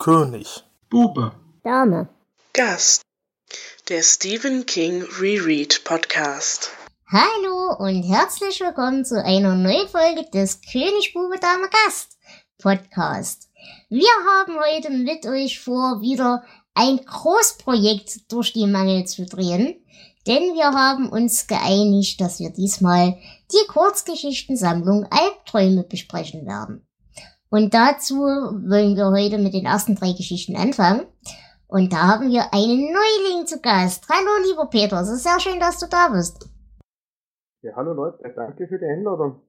König. Bube. Dame. Gast. Der Stephen King Reread Podcast. Hallo und herzlich willkommen zu einer neuen Folge des König Bube Dame Gast Podcast. Wir haben heute mit euch vor, wieder ein Großprojekt durch die Mangel zu drehen, denn wir haben uns geeinigt, dass wir diesmal die Kurzgeschichtensammlung Albträume besprechen werden. Und dazu wollen wir heute mit den ersten drei Geschichten anfangen. Und da haben wir einen Neuling zu Gast. Hallo, lieber Peter, es ist sehr schön, dass du da bist. Ja, hallo Leute, danke für die Einladung.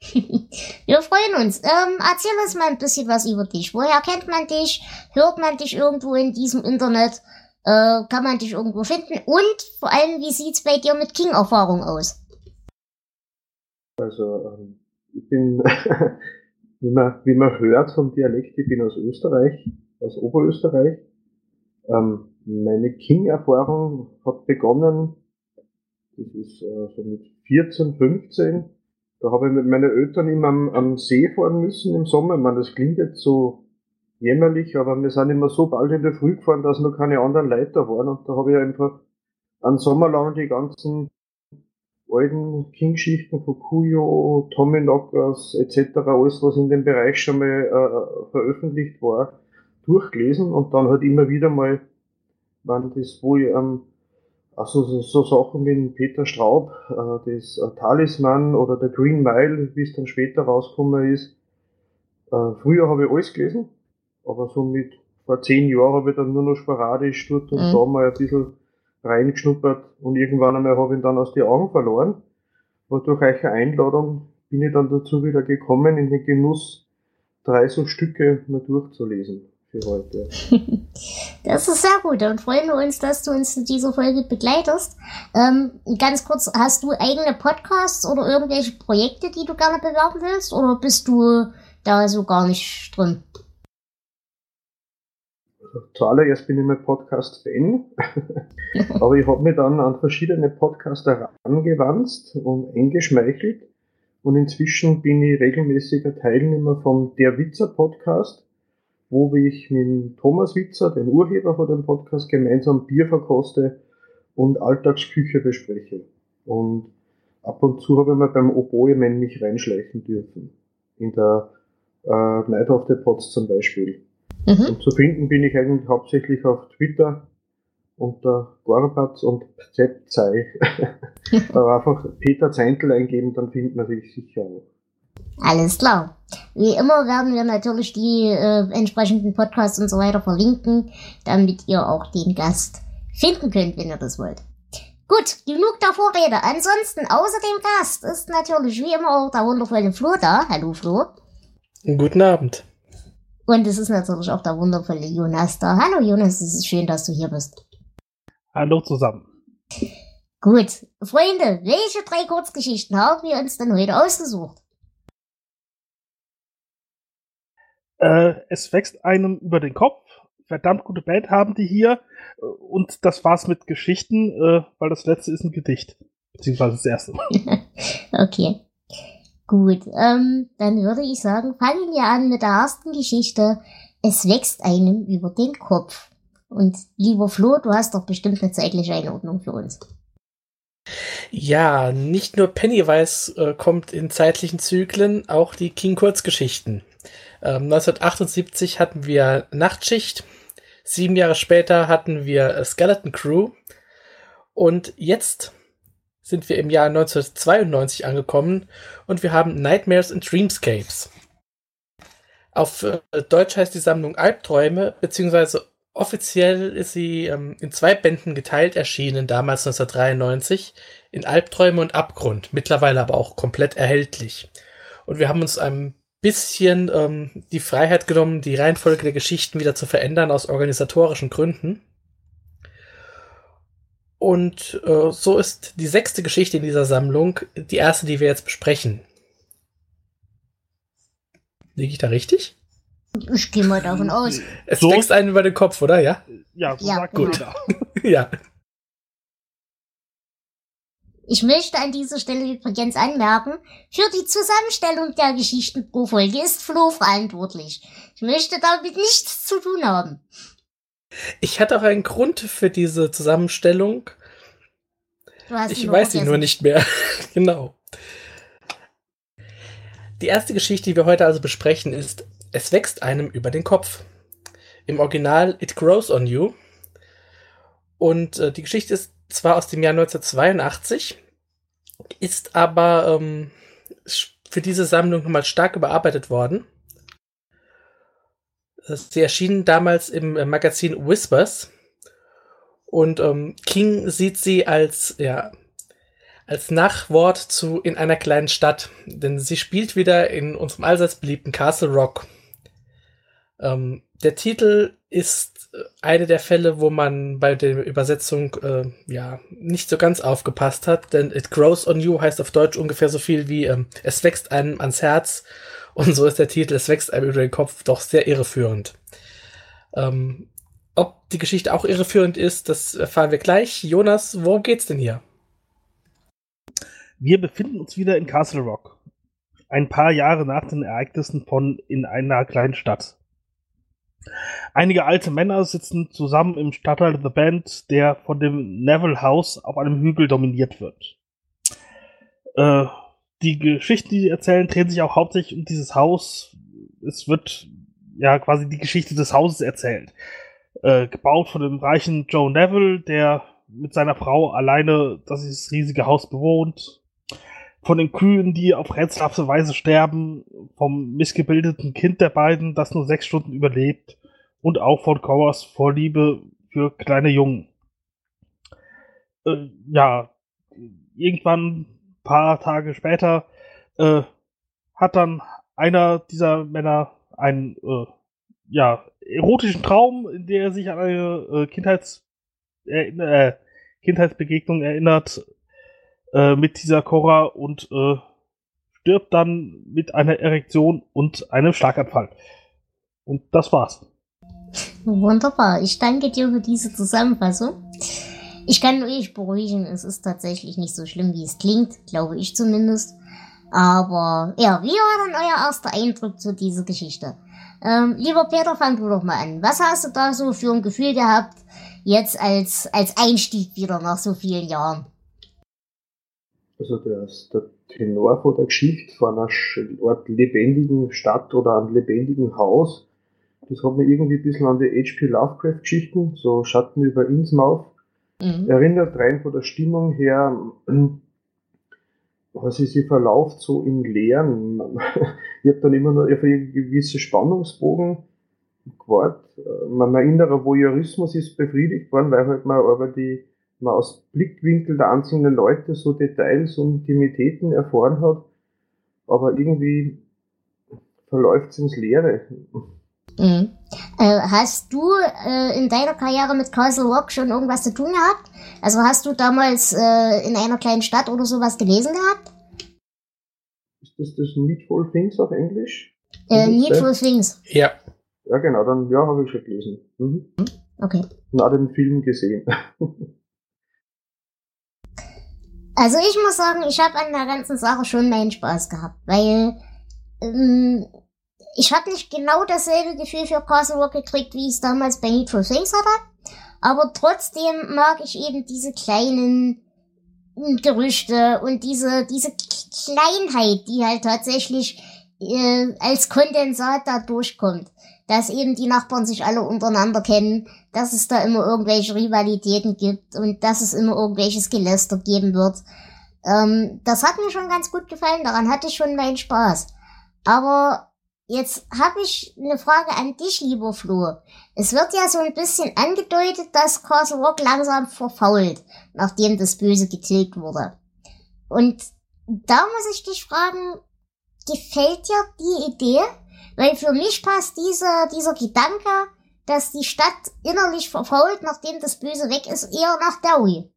wir freuen uns. Ähm, erzähl uns mal ein bisschen was über dich. Woher kennt man dich? Hört man dich irgendwo in diesem Internet? Äh, kann man dich irgendwo finden? Und vor allem, wie sieht's bei dir mit King-Erfahrung aus? Also, ähm, ich bin wie man, wie man hört vom Dialekt, ich bin aus Österreich, aus Oberösterreich. Ähm, meine King-Erfahrung hat begonnen, das ist äh, so mit 14, 15. Da habe ich mit meinen Eltern immer am, am See fahren müssen im Sommer. Ich meine, das klingt jetzt so jämmerlich, aber wir sind immer so bald in der Früh gefahren, dass noch keine anderen Leute waren. Und da habe ich einfach einen Sommer lang die ganzen alten King-Geschichten von Kuyo, Tommy Knockers etc., alles was in dem Bereich schon mal äh, veröffentlicht war, durchgelesen und dann halt immer wieder mal, wenn das wohl ähm, also so, so Sachen wie Peter Straub, äh, das äh, Talisman oder der Green Mile, wie es dann später rausgekommen ist. Äh, früher habe ich alles gelesen, aber so mit vor zehn Jahren habe ich dann nur noch sporadisch dort und mhm. da mal ein bisschen reingeschnuppert und irgendwann einmal habe ich ihn dann aus den Augen verloren. Und durch eure Einladung bin ich dann dazu wieder gekommen, in den Genuss, drei so Stücke mal durchzulesen für heute. Das ist sehr gut. Dann freuen wir uns, dass du uns in dieser Folge begleitest. Ähm, ganz kurz, hast du eigene Podcasts oder irgendwelche Projekte, die du gerne bewerben willst? Oder bist du da so gar nicht drin? Zuallererst bin ich mein Podcast-Fan, aber ich habe mich dann an verschiedene Podcaster herangewandt und eingeschmeichelt und inzwischen bin ich regelmäßiger Teilnehmer vom Der Witzer Podcast, wo ich mit Thomas Witzer, den Urheber von dem Podcast, gemeinsam Bier verkoste und Alltagsküche bespreche. Und ab und zu habe ich mir beim Oboe-Man mich reinschleichen dürfen. In der äh, Night of the Pots zum Beispiel. Mhm. Und zu finden bin ich eigentlich hauptsächlich auf Twitter unter Gorbatz und Zepzei. Aber einfach Peter Zeintel eingeben, dann findet man sich sicher auch. Alles klar. Wie immer werden wir natürlich die äh, entsprechenden Podcasts und so weiter verlinken, damit ihr auch den Gast finden könnt, wenn ihr das wollt. Gut, genug der Vorrede. Ansonsten, außer dem Gast, ist natürlich wie immer auch der wundervolle Flo da. Hallo Flo. Guten Abend. Und es ist natürlich auch der wundervolle Jonas da. Hallo Jonas, es ist schön, dass du hier bist. Hallo zusammen. Gut, Freunde, welche drei Kurzgeschichten haben wir uns denn heute ausgesucht? Äh, es wächst einem über den Kopf. Verdammt gute Band haben die hier. Und das war's mit Geschichten, äh, weil das letzte ist ein Gedicht. Beziehungsweise das erste. okay. Gut, ähm, dann würde ich sagen, fangen wir an mit der ersten Geschichte. Es wächst einem über den Kopf. Und lieber Flo, du hast doch bestimmt eine zeitliche Einordnung für uns. Ja, nicht nur Pennywise äh, kommt in zeitlichen Zyklen, auch die King Kurzgeschichten. Ähm, 1978 hatten wir Nachtschicht, sieben Jahre später hatten wir Skeleton Crew und jetzt sind wir im Jahr 1992 angekommen und wir haben Nightmares and Dreamscapes. Auf äh, Deutsch heißt die Sammlung Albträume, beziehungsweise offiziell ist sie ähm, in zwei Bänden geteilt erschienen, damals 1993, in Albträume und Abgrund, mittlerweile aber auch komplett erhältlich. Und wir haben uns ein bisschen ähm, die Freiheit genommen, die Reihenfolge der Geschichten wieder zu verändern aus organisatorischen Gründen. Und äh, so ist die sechste Geschichte in dieser Sammlung die erste, die wir jetzt besprechen. Liege ich da richtig? Ich gehe mal davon aus. Es so? wächst einen über den Kopf, oder? Ja? Ja, so ja gut. ja. Ich möchte an dieser Stelle übrigens anmerken, für die Zusammenstellung der Geschichten pro Folge ist Flo verantwortlich. Ich möchte damit nichts zu tun haben. Ich hatte auch einen Grund für diese Zusammenstellung. ich weiß sie nur nicht mehr. genau. Die erste Geschichte, die wir heute also besprechen, ist Es wächst einem über den Kopf. Im Original It Grows on You. Und äh, die Geschichte ist zwar aus dem Jahr 1982, ist aber ähm, für diese Sammlung nochmal stark überarbeitet worden. Sie erschien damals im äh, Magazin Whispers. Und ähm, King sieht sie als ja als Nachwort zu in einer kleinen Stadt, denn sie spielt wieder in unserem allseits beliebten Castle Rock. Ähm, der Titel ist äh, eine der Fälle, wo man bei der Übersetzung äh, ja nicht so ganz aufgepasst hat, denn It Grows on You heißt auf Deutsch ungefähr so viel wie ähm, Es wächst einem ans Herz und so ist der Titel Es wächst einem über den Kopf doch sehr irreführend. Ähm, ob die Geschichte auch irreführend ist, das erfahren wir gleich. Jonas, wo geht's denn hier? Wir befinden uns wieder in Castle Rock. Ein paar Jahre nach den Ereignissen von in einer kleinen Stadt. Einige alte Männer sitzen zusammen im Stadtteil The Band, der von dem Neville House auf einem Hügel dominiert wird. Äh, die Geschichten, die sie erzählen, drehen sich auch hauptsächlich um dieses Haus. Es wird ja quasi die Geschichte des Hauses erzählt. Äh, gebaut von dem reichen Joe Neville, der mit seiner Frau alleine das riesige Haus bewohnt von den Kühen, die auf rätselhafte Weise sterben, vom missgebildeten Kind der beiden, das nur sechs Stunden überlebt, und auch von Cowers Vorliebe für kleine Jungen. Äh, ja, irgendwann, paar Tage später, äh, hat dann einer dieser Männer einen, äh, ja, erotischen Traum, in der er sich an eine äh, Kindheits, äh, Kindheitsbegegnung erinnert, äh, mit dieser Cora und äh, stirbt dann mit einer Erektion und einem Schlaganfall. Und das war's. Wunderbar. Ich danke dir für diese Zusammenfassung. Ich kann euch beruhigen, es ist tatsächlich nicht so schlimm, wie es klingt, glaube ich zumindest. Aber ja, wie war denn euer erster Eindruck zu dieser Geschichte? Ähm, lieber Peter, fang du doch mal an. Was hast du da so für ein Gefühl gehabt, jetzt als, als Einstieg wieder nach so vielen Jahren? also der, der Tenor von der Geschichte von einer Art lebendigen Stadt oder einem lebendigen Haus, das hat mich irgendwie ein bisschen an die H.P. Lovecraft-Geschichten, so Schatten über Innsmouth, mhm. erinnert rein von der Stimmung her, was sie sich verlauft so im Leeren. ich habe dann immer nur auf einen gewissen Spannungsbogen gewartet. Mein innerer Voyeurismus ist befriedigt worden, weil halt mal aber die man aus Blickwinkel der einzelnen Leute so Details und Intimitäten erfahren hat, aber irgendwie verläuft es ins Leere. Mhm. Äh, hast du äh, in deiner Karriere mit Castle Rock schon irgendwas zu tun gehabt? Also hast du damals äh, in einer kleinen Stadt oder sowas gelesen gehabt? Ist das das Needful Things auf Englisch? Äh, Needful Things. Ja. Ja, genau, dann ja, habe ich schon gelesen. Mhm. Okay. Und auch den Film gesehen. Also ich muss sagen, ich habe an der ganzen Sache schon meinen Spaß gehabt, weil ähm, ich habe nicht genau dasselbe Gefühl für Castle Rock gekriegt, wie ich es damals bei Need for Things hatte. Aber trotzdem mag ich eben diese kleinen hm, Gerüchte und diese, diese Kleinheit, die halt tatsächlich äh, als Kondensat da durchkommt. Dass eben die Nachbarn sich alle untereinander kennen, dass es da immer irgendwelche Rivalitäten gibt und dass es immer irgendwelches Geläster geben wird. Ähm, das hat mir schon ganz gut gefallen, daran hatte ich schon meinen Spaß. Aber jetzt habe ich eine Frage an dich, lieber Flo. Es wird ja so ein bisschen angedeutet, dass Castle Rock langsam verfault, nachdem das Böse getilgt wurde. Und da muss ich dich fragen, gefällt dir die Idee? Weil für mich passt dieser, dieser Gedanke, dass die Stadt innerlich verfault, nachdem das Böse weg ist, eher nach Derry.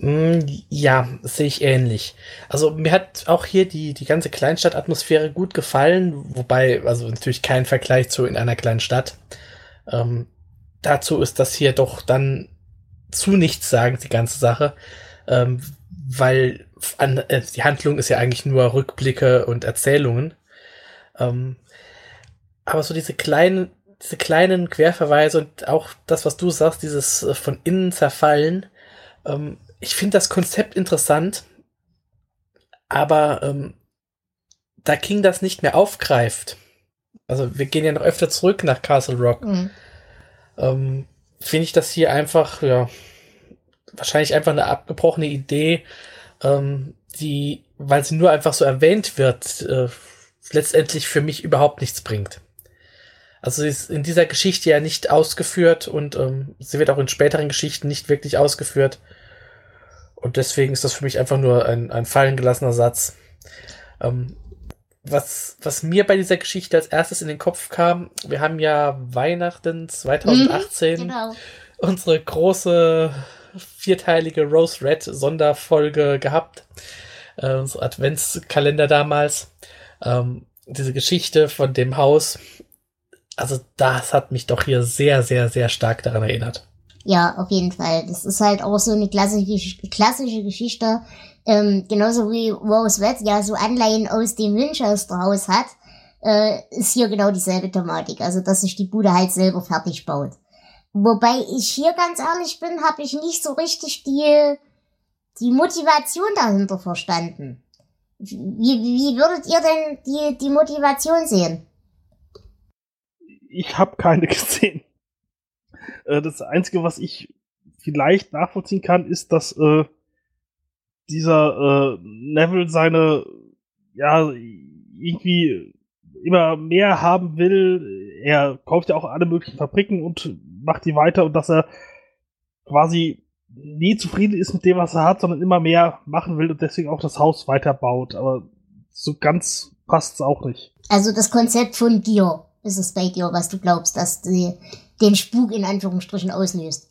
Mm, ja, sehe ich ähnlich. Also mir hat auch hier die, die ganze Kleinstadtatmosphäre gut gefallen, wobei, also natürlich kein Vergleich zu in einer kleinen Stadt. Ähm, dazu ist das hier doch dann zu nichts sagen, die ganze Sache. ähm, weil an, äh, die Handlung ist ja eigentlich nur Rückblicke und Erzählungen. Ähm, aber so diese kleinen, diese kleinen Querverweise und auch das, was du sagst, dieses äh, von innen zerfallen, ähm, ich finde das Konzept interessant, aber ähm, da King das nicht mehr aufgreift, also wir gehen ja noch öfter zurück nach Castle Rock, mhm. ähm, finde ich das hier einfach, ja, wahrscheinlich einfach eine abgebrochene Idee, ähm, die, weil sie nur einfach so erwähnt wird, äh, letztendlich für mich überhaupt nichts bringt. Also sie ist in dieser Geschichte ja nicht ausgeführt und ähm, sie wird auch in späteren Geschichten nicht wirklich ausgeführt. Und deswegen ist das für mich einfach nur ein, ein fallen gelassener Satz. Ähm, was, was mir bei dieser Geschichte als erstes in den Kopf kam, wir haben ja Weihnachten 2018 mhm, genau. unsere große vierteilige Rose Red Sonderfolge gehabt. Äh, unser Adventskalender damals. Ähm, diese Geschichte von dem Haus. Also das hat mich doch hier sehr, sehr, sehr stark daran erinnert. Ja, auf jeden Fall. Das ist halt auch so eine klassische, klassische Geschichte. Ähm, genauso wie Rose Red ja so Anleihen aus dem Winchester Haus hat, äh, ist hier genau dieselbe Thematik. Also, dass sich die Bude halt selber fertig baut. Wobei ich hier ganz ehrlich bin, habe ich nicht so richtig die, die Motivation dahinter verstanden. Wie, wie würdet ihr denn die, die Motivation sehen? Ich habe keine gesehen. Äh, das Einzige, was ich vielleicht nachvollziehen kann, ist, dass äh, dieser äh, Neville seine, ja, irgendwie immer mehr haben will. Er kauft ja auch alle möglichen Fabriken und macht die weiter und dass er quasi nie zufrieden ist mit dem, was er hat, sondern immer mehr machen will und deswegen auch das Haus weiterbaut. Aber so ganz passt es auch nicht. Also das Konzept von dir ist es bei dir, was du glaubst, dass die, den Spuk in Anführungsstrichen auslöst.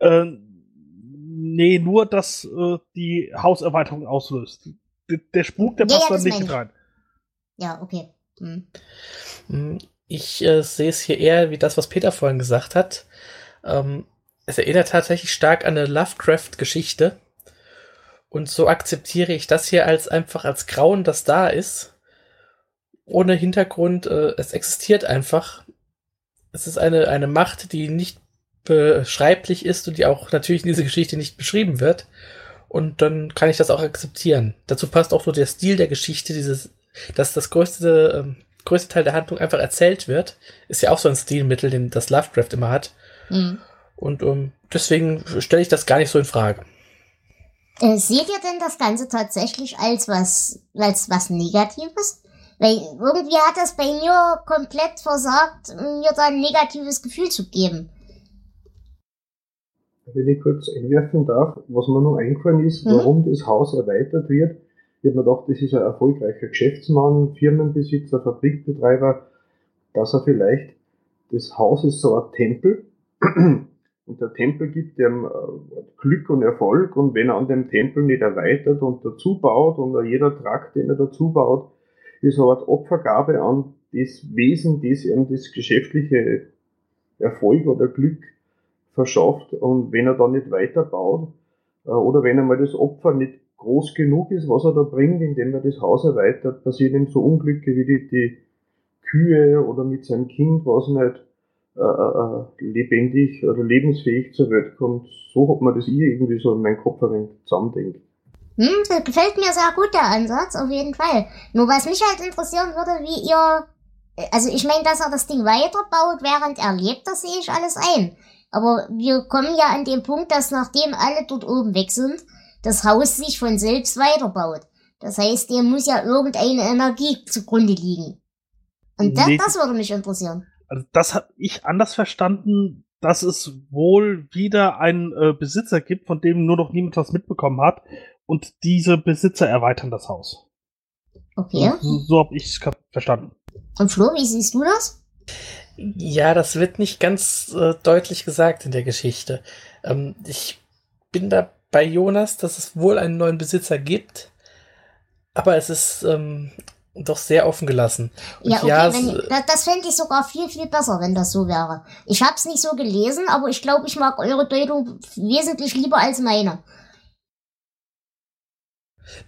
Äh, nee, nur, dass äh, die Hauserweiterung auslöst. D der Spuk, der ja, passt ja, dann nicht rein. Ja, okay. Hm. hm. Ich äh, sehe es hier eher wie das, was Peter vorhin gesagt hat. Ähm, es erinnert tatsächlich stark an eine Lovecraft-Geschichte. Und so akzeptiere ich das hier als einfach als Grauen, das da ist. Ohne Hintergrund, äh, es existiert einfach. Es ist eine, eine Macht, die nicht beschreiblich ist und die auch natürlich in dieser Geschichte nicht beschrieben wird. Und dann kann ich das auch akzeptieren. Dazu passt auch nur der Stil der Geschichte, dieses, dass das größte ähm, größte Teil der Handlung einfach erzählt wird, ist ja auch so ein Stilmittel, den das Lovecraft immer hat. Mhm. Und um, ähm, deswegen stelle ich das gar nicht so in Frage. Äh, seht ihr denn das Ganze tatsächlich als was, als was Negatives? Weil irgendwie hat das bei mir komplett versagt, mir da ein negatives Gefühl zu geben. Wenn ich kurz einwerfen darf, was mir noch eingefallen ist, mhm. warum das Haus erweitert wird, ich habe mir gedacht, das ist ein erfolgreicher Geschäftsmann, Firmenbesitzer, Fabrikbetreiber, dass er vielleicht, das Haus ist so ein Tempel und der Tempel gibt ihm äh, Glück und Erfolg und wenn er an dem Tempel nicht erweitert und dazu baut und jeder Trakt, den er dazu baut, eine Art Opfergabe an das Wesen, das ihm das geschäftliche Erfolg oder Glück verschafft und wenn er dann nicht weiterbaut äh, oder wenn er mal das Opfer nicht groß genug ist, was er da bringt, indem er das Haus erweitert, passieren ihm so Unglücke wie die, die Kühe oder mit seinem Kind, was nicht äh, äh, lebendig oder lebensfähig zur Welt kommt. So hat man das ich irgendwie so in meinem Kopf ein wenig zusammendenkt. Hm, das gefällt mir sehr gut, der Ansatz, auf jeden Fall. Nur was mich halt interessieren würde, wie ihr, also ich meine, dass er das Ding weiterbaut, während er lebt, das sehe ich alles ein. Aber wir kommen ja an den Punkt, dass nachdem alle dort oben weg sind, das Haus sich von selbst weiterbaut. Das heißt, dem muss ja irgendeine Energie zugrunde liegen. Und das, nee, das würde mich interessieren. Also das habe ich anders verstanden, dass es wohl wieder einen äh, Besitzer gibt, von dem nur noch niemand was mitbekommen hat. Und diese Besitzer erweitern das Haus. Okay. So, so habe ich es verstanden. Und Flo, wie siehst du das? Ja, das wird nicht ganz äh, deutlich gesagt in der Geschichte. Ähm, ich bin da bei Jonas, dass es wohl einen neuen Besitzer gibt, aber es ist ähm, doch sehr offen gelassen. Und ja, okay, ja, wenn, das, das fände ich sogar viel, viel besser, wenn das so wäre. Ich habe es nicht so gelesen, aber ich glaube, ich mag eure Deutung wesentlich lieber als meine.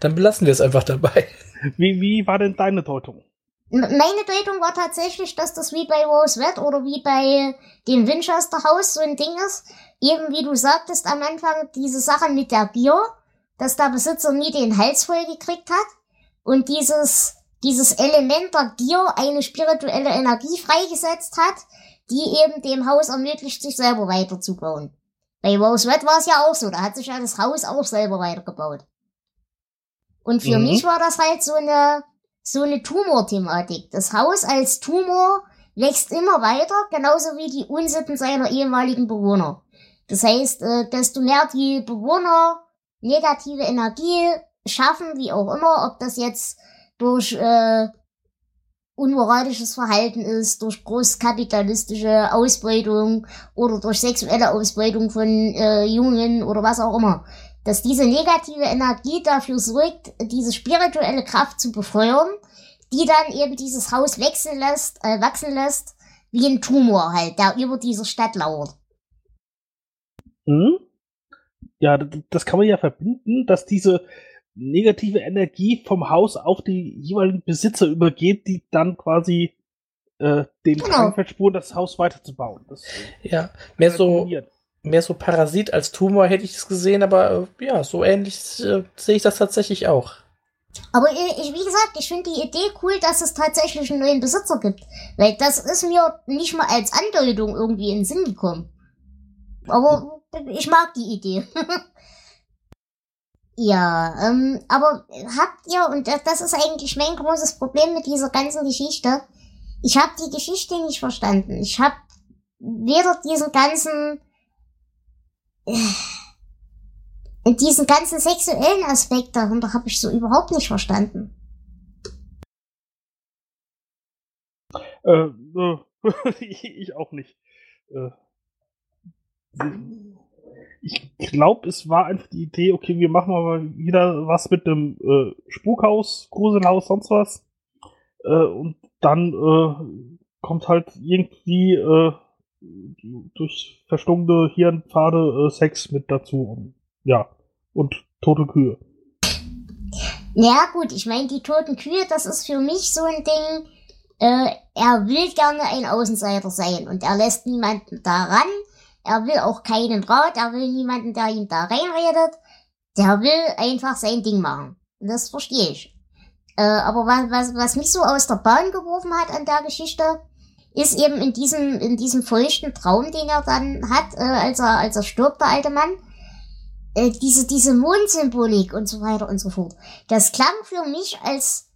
Dann belassen wir es einfach dabei. Wie, wie war denn deine Deutung? Meine Deutung war tatsächlich, dass das wie bei Rose Red oder wie bei dem Winchester Haus so ein Ding ist. Eben wie du sagtest am Anfang, diese Sache mit der Gier, dass der Besitzer nie den Hals voll gekriegt hat. Und dieses, dieses Element der Gier eine spirituelle Energie freigesetzt hat, die eben dem Haus ermöglicht, sich selber weiterzubauen. Bei Rose Red war es ja auch so, da hat sich ja das Haus auch selber weitergebaut. Und für Mhm. mich war das halt so eine, so eine Tumor-Thematik. Das Haus als Tumor wächst immer weiter, genauso wie die Unsitten seiner ehemaligen Bewohner. Das heißt, äh, desto mehr die Bewohner negative Energie schaffen, wie auch immer, ob das jetzt durch äh, unmoralisches Verhalten ist, durch großkapitalistische Ausbeutung oder durch sexuelle Ausbeutung von äh, Jungen oder was auch immer. Dass diese negative Energie dafür sorgt, diese spirituelle Kraft zu befeuern, die dann eben dieses Haus wechseln lässt, äh, wachsen lässt, wie ein Tumor halt, der über dieser Stadt lauert. Hm? Ja, das kann man ja verbinden, dass diese negative Energie vom Haus auf die jeweiligen Besitzer übergeht, die dann quasi äh, den Genau. Drang verspuren, das Haus weiterzubauen. Das Ja, mehr so, funktioniert. Mehr so Parasit als Tumor hätte ich es gesehen, aber äh, ja, so ähnlich äh, sehe ich das tatsächlich auch. Aber ich, ich- wie gesagt, ich finde die Idee cool, dass es tatsächlich einen neuen Besitzer gibt. Weil das ist mir nicht mal als Andeutung irgendwie in den Sinn gekommen. Aber ich mag die Idee. ja, ähm, aber habt ihr, und das, das ist eigentlich mein großes Problem mit dieser ganzen Geschichte, ich habe die Geschichte nicht verstanden. Ich habe weder diesen ganzen äh, diesen ganzen sexuellen Aspekt darunter habe ich so überhaupt nicht verstanden. Äh, äh, ich, auch nicht. Äh, ich glaube, es war einfach die Idee, okay, wir machen mal wieder was mit dem äh, Spukhaus, Gruselhaus, sonst was. Äh, und dann äh, kommt halt irgendwie durch verstummte Hirnpfade äh, Sex mit dazu. Und, ja, und tote Kühe. Ja gut, ich meine, die toten Kühe, das ist für mich so ein Ding, äh, er will gerne ein Außenseiter sein und er lässt niemanden da ran. Er will auch keinen Rat, er will niemanden, der ihm da reinredet. Der will einfach sein Ding machen. Und das verstehe ich. Äh, aber was, was, was mich so aus der Bahn geworfen hat an der Geschichte, ist eben in diesem, in diesem feuchten Traum, den er dann hat, äh, als er, als er stirbt, der alte Mann, äh, diese, diese Mondsymbolik und so weiter und so fort. Das klang für mich, als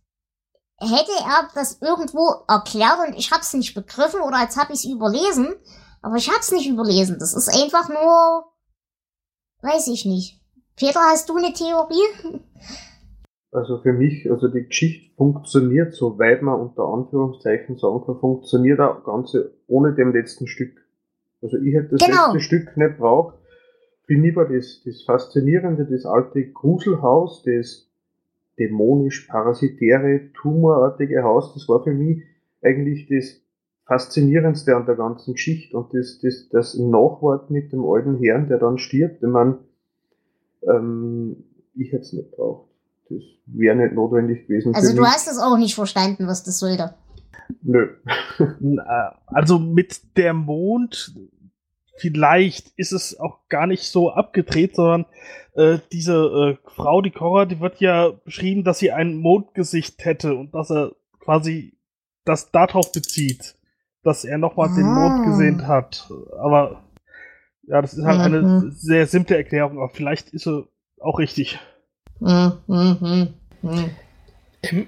hätte er das irgendwo erklärt und ich hab's nicht begriffen oder als hab ich's überlesen, aber ich hab's nicht überlesen. Das ist einfach nur, weiß ich nicht. Peter, hast du eine Theorie? Also für mich, also die Geschichte funktioniert, soweit man unter Anführungszeichen sagen kann, funktioniert das Ganze ohne dem letzten Stück. Also ich hätte das Genau. letzte Stück nicht braucht. Für mich war das, das Faszinierende, das alte Gruselhaus, das dämonisch parasitäre, tumorartige Haus, das war für mich eigentlich das Faszinierendste an der ganzen Geschichte und das, das, das Nachwort mit dem alten Herrn, der dann stirbt, wenn man, ähm, ich hätte es nicht braucht. Das wäre nicht notwendig gewesen. Also du mich. hast es auch nicht verstanden, was das sollte. Nö. Äh, Also mit der Mond, vielleicht ist es auch gar nicht so abgedreht, sondern äh, diese äh, Frau, die Cora, die wird ja beschrieben, dass sie ein Mondgesicht hätte und dass er quasi das darauf bezieht, dass er nochmal den Ah. Mond gesehen hat. Aber ja, das ist halt eine Mhm. sehr simple Erklärung, aber vielleicht ist sie auch richtig.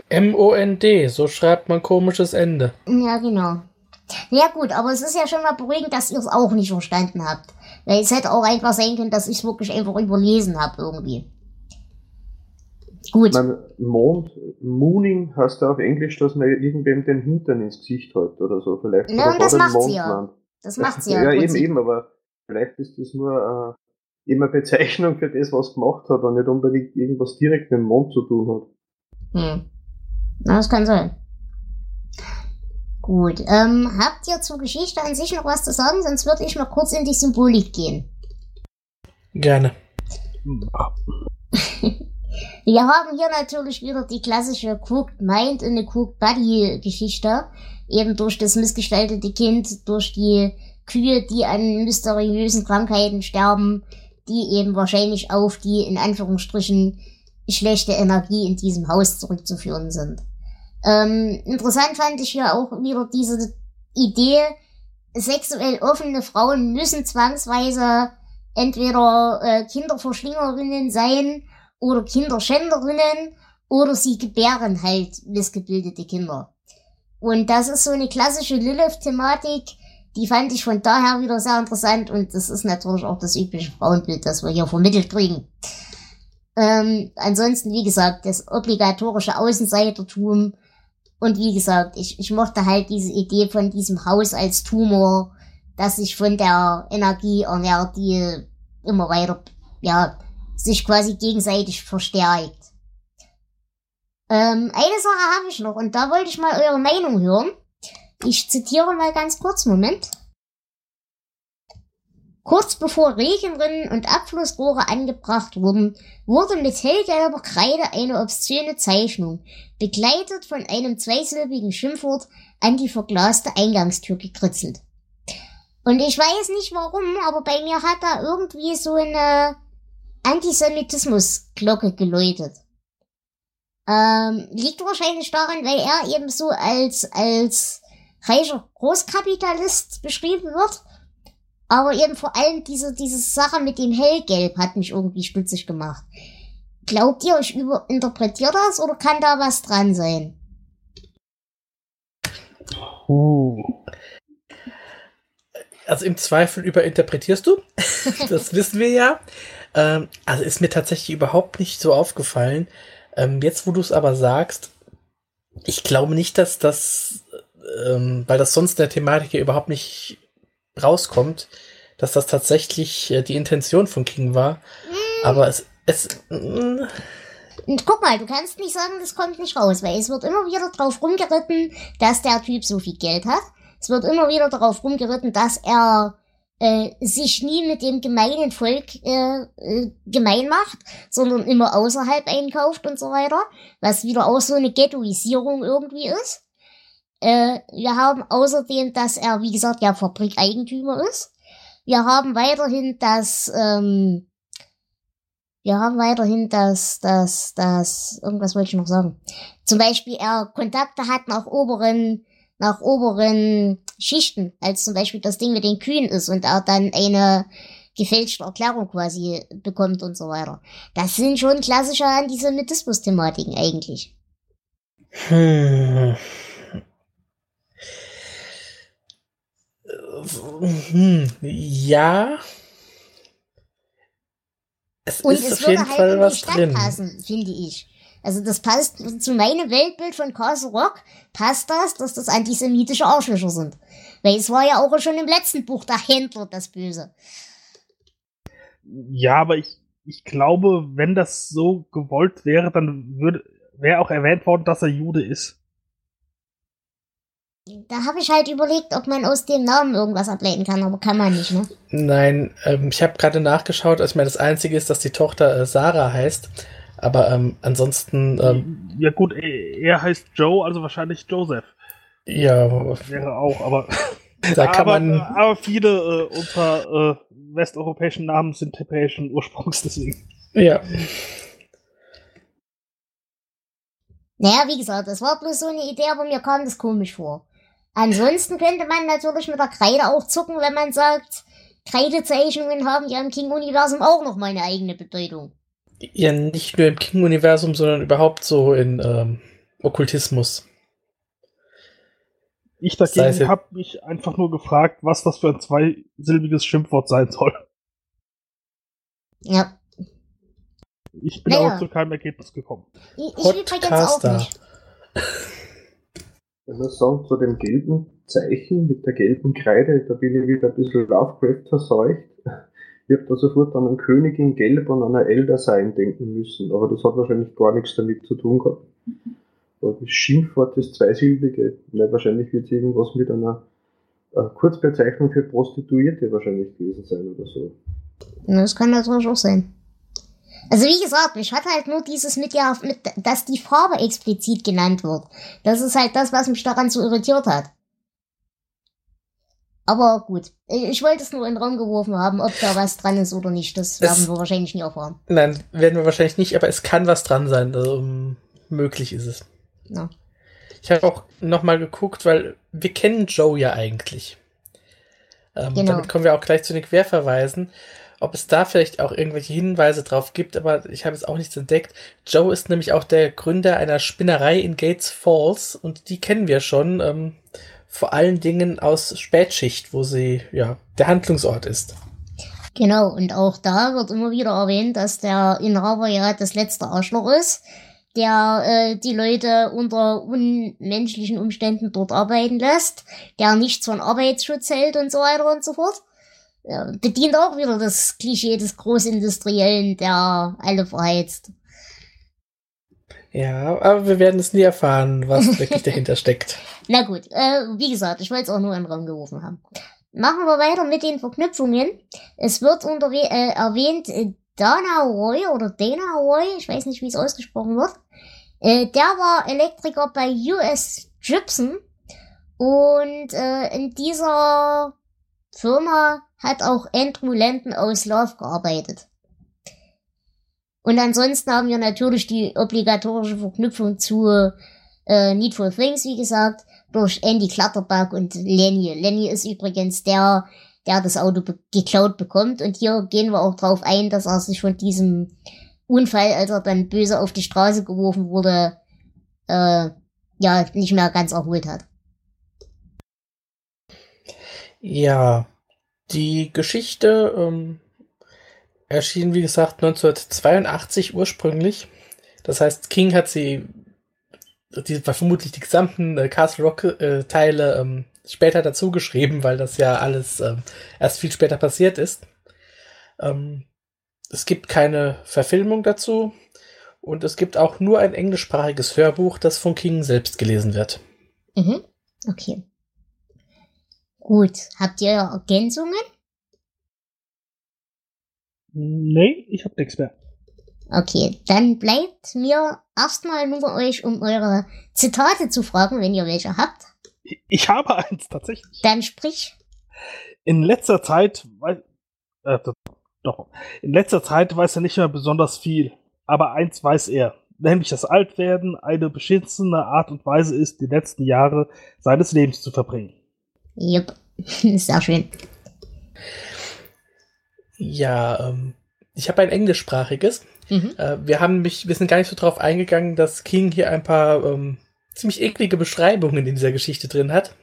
M-O-N-D, so schreibt man komisches Ende. Ja, genau. Ja gut, aber es ist ja schon mal beruhigend, dass ihr es auch nicht verstanden habt. Weil es hätte auch einfach sein können, dass ich es wirklich einfach überlesen habe irgendwie. Gut. Man, Mond, Mooning heißt ja auf Englisch, dass man irgendwem den Hintern ins Gesicht hält oder so. Vielleicht er und das den macht sie ja. Das macht sie ja. Ja, eben, eben, aber vielleicht ist das nur äh, immer Bezeichnung für das, was gemacht hat und nicht unbedingt irgendwas direkt mit dem Mond zu tun hat. Hm. Na, das kann sein. Gut. Ähm, habt ihr zur Geschichte an sich noch was zu sagen? Sonst würde ich mal kurz in die Symbolik gehen. Gerne. Wir haben hier natürlich wieder die klassische Cooked Mind und eine Cooked Body Geschichte. Eben durch das missgestaltete Kind, durch die Kühe, die an mysteriösen Krankheiten sterben, die eben wahrscheinlich auf die, in Anführungsstrichen, schlechte Energie in diesem Haus zurückzuführen sind. Ähm, interessant fand ich hier auch wieder diese Idee, sexuell offene Frauen müssen zwangsweise entweder äh, Kinderverschlingerinnen sein oder Kinderschänderinnen oder sie gebären halt missgebildete Kinder. Und das ist so eine klassische Lilith-Thematik, die fand ich von daher wieder sehr interessant und das ist natürlich auch das übliche Frauenbild, das wir hier vermittelt kriegen. Ähm, ansonsten, wie gesagt, das obligatorische Außenseitertum und wie gesagt, ich, ich mochte halt diese Idee von diesem Haus als Tumor, das sich von der Energie ernährt, die immer weiter, ja, sich quasi gegenseitig verstärkt. Ähm, eine Sache habe ich noch und da wollte ich mal eure Meinung hören. Ich zitiere mal ganz kurz, Moment. Kurz bevor Regenrinnen und Abflussrohre angebracht wurden, wurde mit hellgelber Kreide eine obszöne Zeichnung, begleitet von einem zweisilbigen Schimpfwort, an die verglaste Eingangstür gekritzelt. Und ich weiß nicht warum, aber bei mir hat da irgendwie so eine Antisemitismusglocke geläutet. Ähm, liegt wahrscheinlich daran, weil er eben so als, als reicher Großkapitalist beschrieben wird. Aber eben vor allem diese, diese Sache mit dem Hellgelb hat mich irgendwie stutzig gemacht. Glaubt ihr, ich überinterpretiere das oder kann da was dran sein? Uh. Also im Zweifel überinterpretierst du. das wissen wir ja. Ähm, also ist mir tatsächlich überhaupt nicht so aufgefallen. Ähm, jetzt, wo du es aber sagst, ich glaube nicht, dass das ähm, weil das sonst in der Thematik hier überhaupt nicht rauskommt, dass das tatsächlich äh, die Intention von King war. Mm. Aber es, es mm. Und guck mal, du kannst nicht sagen, das kommt nicht raus, weil es wird immer wieder drauf rumgeritten, dass der Typ so viel Geld hat. Es wird immer wieder darauf rumgeritten, dass er äh, sich nie mit dem gemeinen Volk äh, äh, gemein macht, sondern immer außerhalb einkauft und so weiter, was wieder auch so eine Ghettoisierung irgendwie ist. Äh, wir haben außerdem, dass er, wie gesagt, ja Fabrikeigentümer ist. Wir haben weiterhin das, ähm, wir haben weiterhin das, das, das, irgendwas wollte ich noch sagen. Zum Beispiel er Kontakte hat nach oberen, nach oberen Schichten, als zum Beispiel das Ding mit den Kühen ist und er dann eine gefälschte Erklärung quasi bekommt und so weiter. Das sind schon klassische Antisemitismus-Thematiken eigentlich. Hm. ja. Es Und ist es auf jeden halt Fall was drin. passen, finde ich. Also das passt zu meinem Weltbild von Castle Rock, passt das, dass das antisemitische Arschlöcher sind. Weil es war ja auch schon im letzten Buch der Händler das Böse. Ja, aber ich, ich glaube, wenn das so gewollt wäre, dann würde wäre auch erwähnt worden, dass er Jude ist. Da habe ich halt überlegt, ob man aus dem Namen irgendwas ableiten kann, aber kann man nicht, ne? Nein, ähm, ich habe gerade nachgeschaut, also ich meine, das Einzige ist, dass die Tochter äh, Sarah heißt, aber ähm, ansonsten... Ähm, ja gut, er heißt Joe, also wahrscheinlich Joseph. Ja. Wäre auch, aber... Da kann aber, man... aber viele äh, unserer äh, westeuropäischen Namen sind tippischen Ursprungs, deswegen. Ja. Naja, wie gesagt, das war bloß so eine Idee, aber mir kam das komisch vor. Ansonsten könnte man natürlich mit der Kreide auch zucken, wenn man sagt, Kreidezeichnungen haben ja im King-Universum auch noch mal eine eigene Bedeutung. Ja, nicht nur im King-Universum, sondern überhaupt so in ähm, Okkultismus. Ich dagegen habe mich einfach nur gefragt, was das für ein zweisilbiges Schimpfwort sein soll. Ja. Ich bin naja. auch zu keinem Ergebnis gekommen. Ich, ich übrigens auch nicht. Ich muss sagen, zu dem gelben Zeichen mit der gelben Kreide, da bin ich wieder ein bisschen Lovecraft verseucht. Ich habe da sofort an einen König in Gelb und an einer Elder sein denken müssen, aber das hat wahrscheinlich gar nichts damit zu tun gehabt. Aber das Schimpfwort, das zweisilbige, ne, wahrscheinlich wird es irgendwas mit einer äh, Kurzbezeichnung für Prostituierte wahrscheinlich gewesen sein oder so. Das kann natürlich auch sein. Also wie gesagt, mich hat halt nur dieses mit ja, mit, dass die Farbe explizit genannt wird. Das ist halt das, was mich daran so irritiert hat. Aber gut, ich, wollte es nur in den Raum geworfen haben, ob da was dran ist oder nicht. Das werden Es- wir wahrscheinlich nie erfahren. Nein, werden wir wahrscheinlich nicht, aber es kann was dran sein. Also, um, möglich ist es. Ja. Ich habe auch nochmal geguckt, weil wir kennen Joe ja eigentlich. Ähm, Genau. Damit kommen wir auch gleich zu den Querverweisen. Ob es da vielleicht auch irgendwelche Hinweise drauf gibt, aber ich habe es auch nichts entdeckt. Joe ist nämlich auch der Gründer einer Spinnerei in Gates Falls und die kennen wir schon. Ähm, vor allen Dingen aus Spätschicht, wo sie ja der Handlungsort ist. Genau, und auch da wird immer wieder erwähnt, dass der Inhaber ja das letzte Arschloch ist, der äh, die Leute unter unmenschlichen Umständen dort arbeiten lässt, der nichts von Arbeitsschutz hält und so weiter und so fort. Bedient auch wieder das Klischee des Großindustriellen, der alle verheizt. Ja, aber wir werden es nie erfahren, was wirklich dahinter steckt. Na gut, äh, wie gesagt, ich wollte es auch nur in den Raum geworfen haben. Machen wir weiter mit den Verknüpfungen. Es wird unter, äh, erwähnt äh, Dana Roy oder Dana Roy, ich weiß nicht, wie es ausgesprochen wird. Äh, der war Elektriker bei US Gibson und äh, in dieser Firma hat auch Andrew Landon aus Love gearbeitet. Und ansonsten haben wir natürlich die obligatorische Verknüpfung zu äh, Needful Things, wie gesagt, durch Andy Clutterbuck und Lenny. Lenny ist übrigens der, der das Auto be geklaut bekommt. Und hier gehen wir auch drauf ein, dass er sich von diesem Unfall, als er dann böse auf die Straße geworfen wurde, äh, ja, nicht mehr ganz erholt hat. Ja, die Geschichte ähm, erschien, wie gesagt, 1982 ursprünglich. Das heißt, King hat sie, die vermutlich die gesamten äh, Castle Rock äh, ähm, später dazu geschrieben, weil das ja alles ähm, erst viel später passiert ist. Ähm, es gibt keine Verfilmung dazu und es gibt auch nur ein englischsprachiges Hörbuch, das von King selbst gelesen wird. Mhm. Okay. Gut. Habt ihr Ergänzungen? Nee, ich hab nichts mehr. Okay, dann bleibt mir erstmal nur euch um eure Zitate zu fragen, wenn ihr welche habt. Ich, habe eins tatsächlich. Dann sprich. In letzter Zeit, wei- äh, doch, in letzter Zeit weiß er nicht mehr besonders viel. Aber eins weiß er, nämlich dass Altwerden eine beschissene Art und Weise ist, die letzten Jahre seines Lebens zu verbringen. Jupp. Sehr schön. Ja, ähm, ich habe ein englischsprachiges. Mhm. Äh, wir haben mich, wir sind gar nicht so drauf eingegangen, dass King hier ein paar ähm, ziemlich eklige Beschreibungen in dieser Geschichte drin hat.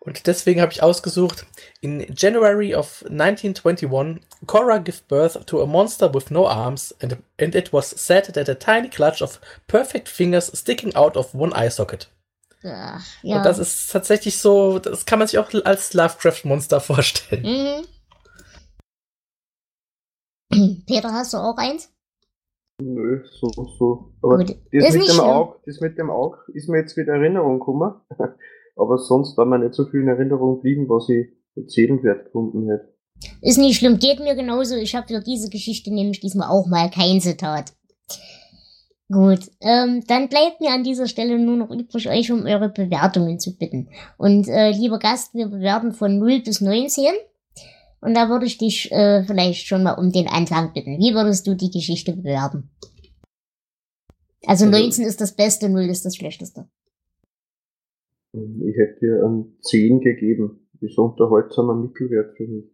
Und deswegen habe ich ausgesucht, in January of 1921, Cora gave birth to a monster with no arms, and, and it was said that a tiny clutch of perfect fingers sticking out of one eye socket. Ach, ja. Und das ist tatsächlich so, das kann man sich auch als Lovecraft-Monster vorstellen. Mhm. Peter, hast du auch eins? Nö, so, so. Aber Gut. das Ist mit, dem. Auge, das mit dem Auge ist mir jetzt wieder in Erinnerung gekommen. Aber sonst war mir nicht so viel in Erinnerung geblieben, was ich erzählenswert gefunden hätte. Ist nicht schlimm, geht mir genauso. Ich habe für diese Geschichte nämlich diesmal auch mal kein Zitat. Gut, ähm, dann bleibt mir an dieser Stelle nur noch übrig, euch um eure Bewertungen zu bitten. Und äh, lieber Gast, wir bewerten von 0 bis 19. Und da würde ich dich äh, vielleicht schon mal um den Anfang bitten. Wie würdest du die Geschichte bewerten? Also Also- 19 ist das Beste, 0 ist das Schlechteste. Ich hätte dir einen 10 gegeben. Ist ein unterhaltsamer Mittelwert für mich.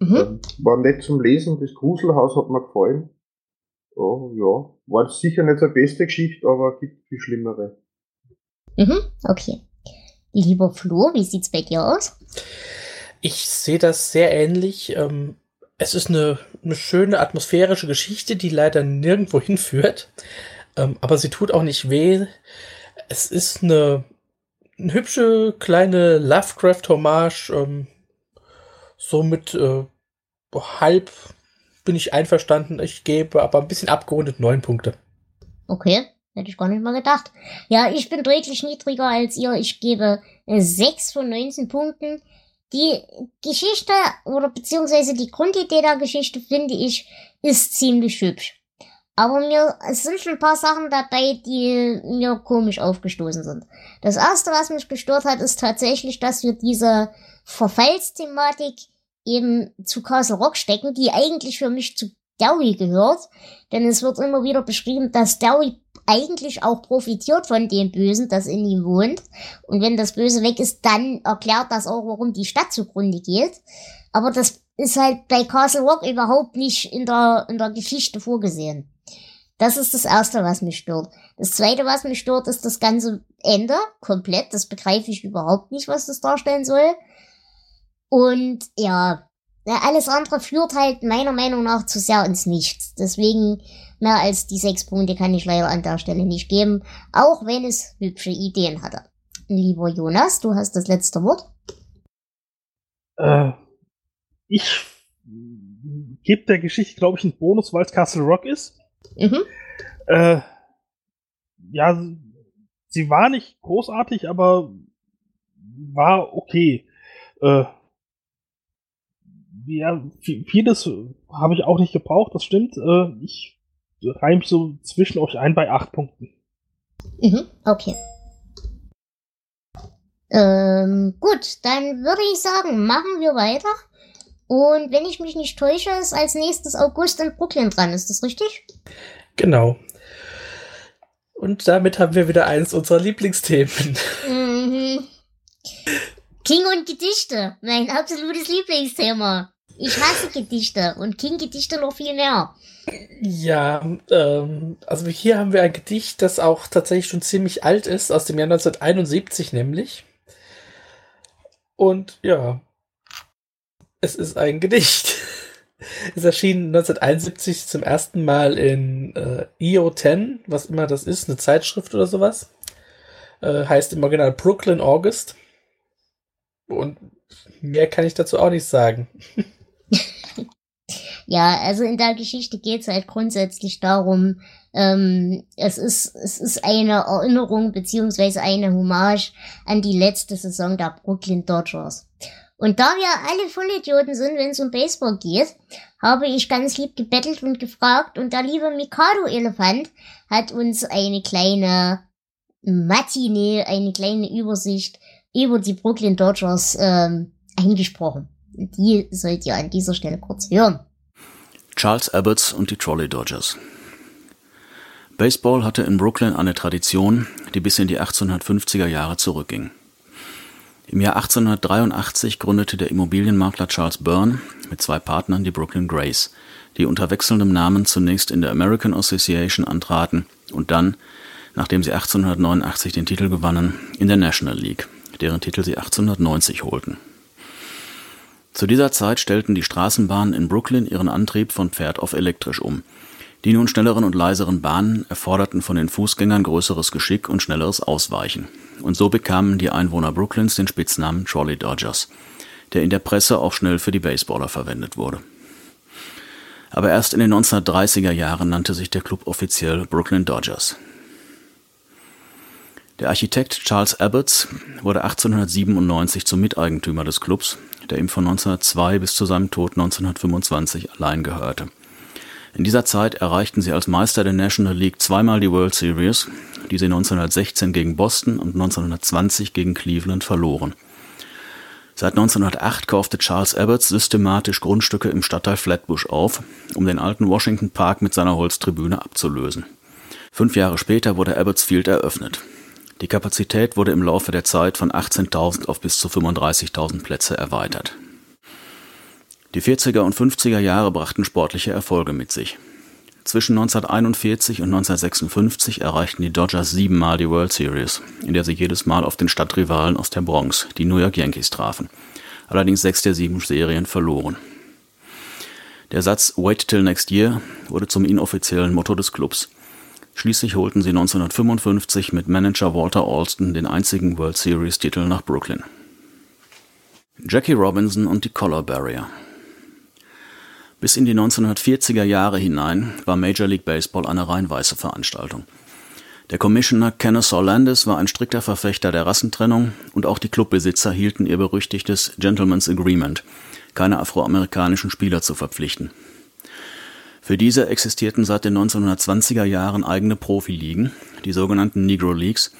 Mhm. Ähm, War nett zum Lesen, das Gruselhaus hat mir gefallen. Oh, ja, war sicher nicht die beste Geschichte, aber gibt viel schlimmere. Mhm, okay. Lieber Flo, wie sieht's bei dir aus? Ich sehe das sehr ähnlich. Ähm, es ist eine, eine schöne atmosphärische Geschichte, die leider nirgendwo hinführt. Ähm, aber sie tut auch nicht weh. Es ist eine, eine hübsche kleine Lovecraft-Hommage. Ähm, so mit äh, halb bin ich einverstanden. Ich gebe aber ein bisschen abgerundet neun Punkte. Okay, hätte ich gar nicht mal gedacht. Ja, ich bin deutlich niedriger als ihr. Ich gebe äh, 6 von 19 Punkten. die Geschichte oder beziehungsweise die Grundidee der Geschichte, finde ich, ist ziemlich hübsch. Aber mir, sind schon ein paar Sachen dabei, die mir komisch aufgestoßen sind. Das erste, was mich gestört hat, ist tatsächlich, dass wir diese Verfallsthematik eben zu Castle Rock stecken, die eigentlich für mich zu Dowie gehört. Denn es wird immer wieder beschrieben, dass Dowie eigentlich auch profitiert von dem Bösen, das in ihm wohnt. Und wenn das Böse weg ist, dann erklärt das auch, warum die Stadt zugrunde geht. Aber das ist halt bei Castle Rock überhaupt nicht in der, in der Geschichte vorgesehen. Das ist das Erste, was mich stört. Das Zweite, was mich stört, ist das ganze Ende komplett. Das begreife ich überhaupt nicht, was das darstellen soll. Und ja, alles andere führt halt meiner Meinung nach zu sehr ins Nichts. Deswegen mehr als die sechs Punkte kann ich leider an der Stelle nicht geben, auch wenn es hübsche Ideen hatte. Lieber Jonas, du hast das letzte Wort. Äh, ich gebe der Geschichte, glaube ich, einen Bonus, weil es Castle Rock ist. Mhm. Äh, ja, sie war nicht großartig, aber war okay. Äh, ja, vieles habe ich auch nicht gebraucht, das stimmt. Äh, ich reim so zwischen euch ein bei acht Punkten. Mhm, okay. Ähm, gut, dann würde ich sagen, machen wir weiter. Und wenn ich mich nicht täusche, ist als nächstes August in Brooklyn dran. Ist das richtig? Genau. Und damit haben wir wieder eins unserer Lieblingsthemen. Mhm. King und Gedichte, mein absolutes Lieblingsthema. Ich hasse Gedichte und King-Gedichte noch viel mehr. Ja, ähm, also hier haben wir ein Gedicht, das auch tatsächlich schon ziemlich alt ist, aus dem Jahr 1971 nämlich. Und ja, es ist ein Gedicht. Es erschien 1971 zum ersten Mal in äh, EO10, was immer das ist, eine Zeitschrift oder sowas. Äh, heißt im Original Brooklyn August. Und mehr kann ich dazu auch nicht sagen. ja, also in der Geschichte geht es halt grundsätzlich darum, ähm, es, ist, es ist eine Erinnerung beziehungsweise eine Hommage an die letzte Saison der Brooklyn Dodgers. Und da wir alle Vollidioten sind, wenn es um Baseball geht, habe ich ganz lieb gebettelt und gefragt und der liebe Mikado-Elefant hat uns eine kleine Matinee, eine kleine Übersicht über die Brooklyn Dodgers ähm, eingesprochen. Die sollt ihr an dieser Stelle kurz hören. Charles Abbots und die Trolley Dodgers. Baseball hatte in Brooklyn eine Tradition, die bis in die 1850er Jahre zurückging. Im Jahr 1883 gründete der Immobilienmakler Charles Byrne mit zwei Partnern die Brooklyn Grays, die unter wechselndem Namen zunächst in der American Association antraten und dann, nachdem sie 1889 den Titel gewannen, in der National League, deren Titel sie 1890 holten. Zu dieser Zeit stellten die Straßenbahnen in Brooklyn ihren Antrieb von Pferd auf elektrisch um. Die nun schnelleren und leiseren Bahnen erforderten von den Fußgängern größeres Geschick und schnelleres Ausweichen. Und so bekamen die Einwohner Brooklyns den Spitznamen Trolley Dodgers, der in der Presse auch schnell für die Baseballer verwendet wurde. Aber erst in den 1930er Jahren nannte sich der Club offiziell Brooklyn Dodgers. Der Architekt Charles Abbots wurde 1897 zum Miteigentümer des Clubs, der ihm von 1902 bis zu seinem Tod 1925 allein gehörte. In dieser Zeit erreichten sie als Meister der National League zweimal die World Series, die sie 1916 gegen Boston und 1920 gegen Cleveland verloren. Seit 1908 kaufte Charles Abbott systematisch Grundstücke im Stadtteil Flatbush auf, um den alten Washington Park mit seiner Holztribüne abzulösen. Fünf Jahre später wurde Abbott's Field eröffnet. Die Kapazität wurde im Laufe der Zeit von 18.000 auf bis zu 35.000 Plätze erweitert. Die 40er und 50er Jahre brachten sportliche Erfolge mit sich. Zwischen 1941 und 1956 erreichten die Dodgers siebenmal die World Series, in der sie jedes Mal auf den Stadtrivalen aus der Bronx, die New York Yankees, trafen. Allerdings sechs der sieben Serien verloren. Der Satz Wait till next year wurde zum inoffiziellen Motto des Clubs. Schließlich holten sie 1955 mit Manager Walter Alston den einzigen World Series-Titel nach Brooklyn. Jackie Robinson und die Color Barrier bis in die 1940er Jahre hinein war Major League Baseball eine rein weiße Veranstaltung. Der Commissioner Kennesaw Landis war ein strikter Verfechter der Rassentrennung und auch die Clubbesitzer hielten ihr berüchtigtes Gentleman's Agreement, keine afroamerikanischen Spieler zu verpflichten. Für diese existierten seit den 1920er Jahren eigene Profiligen, die sogenannten Negro Leagues,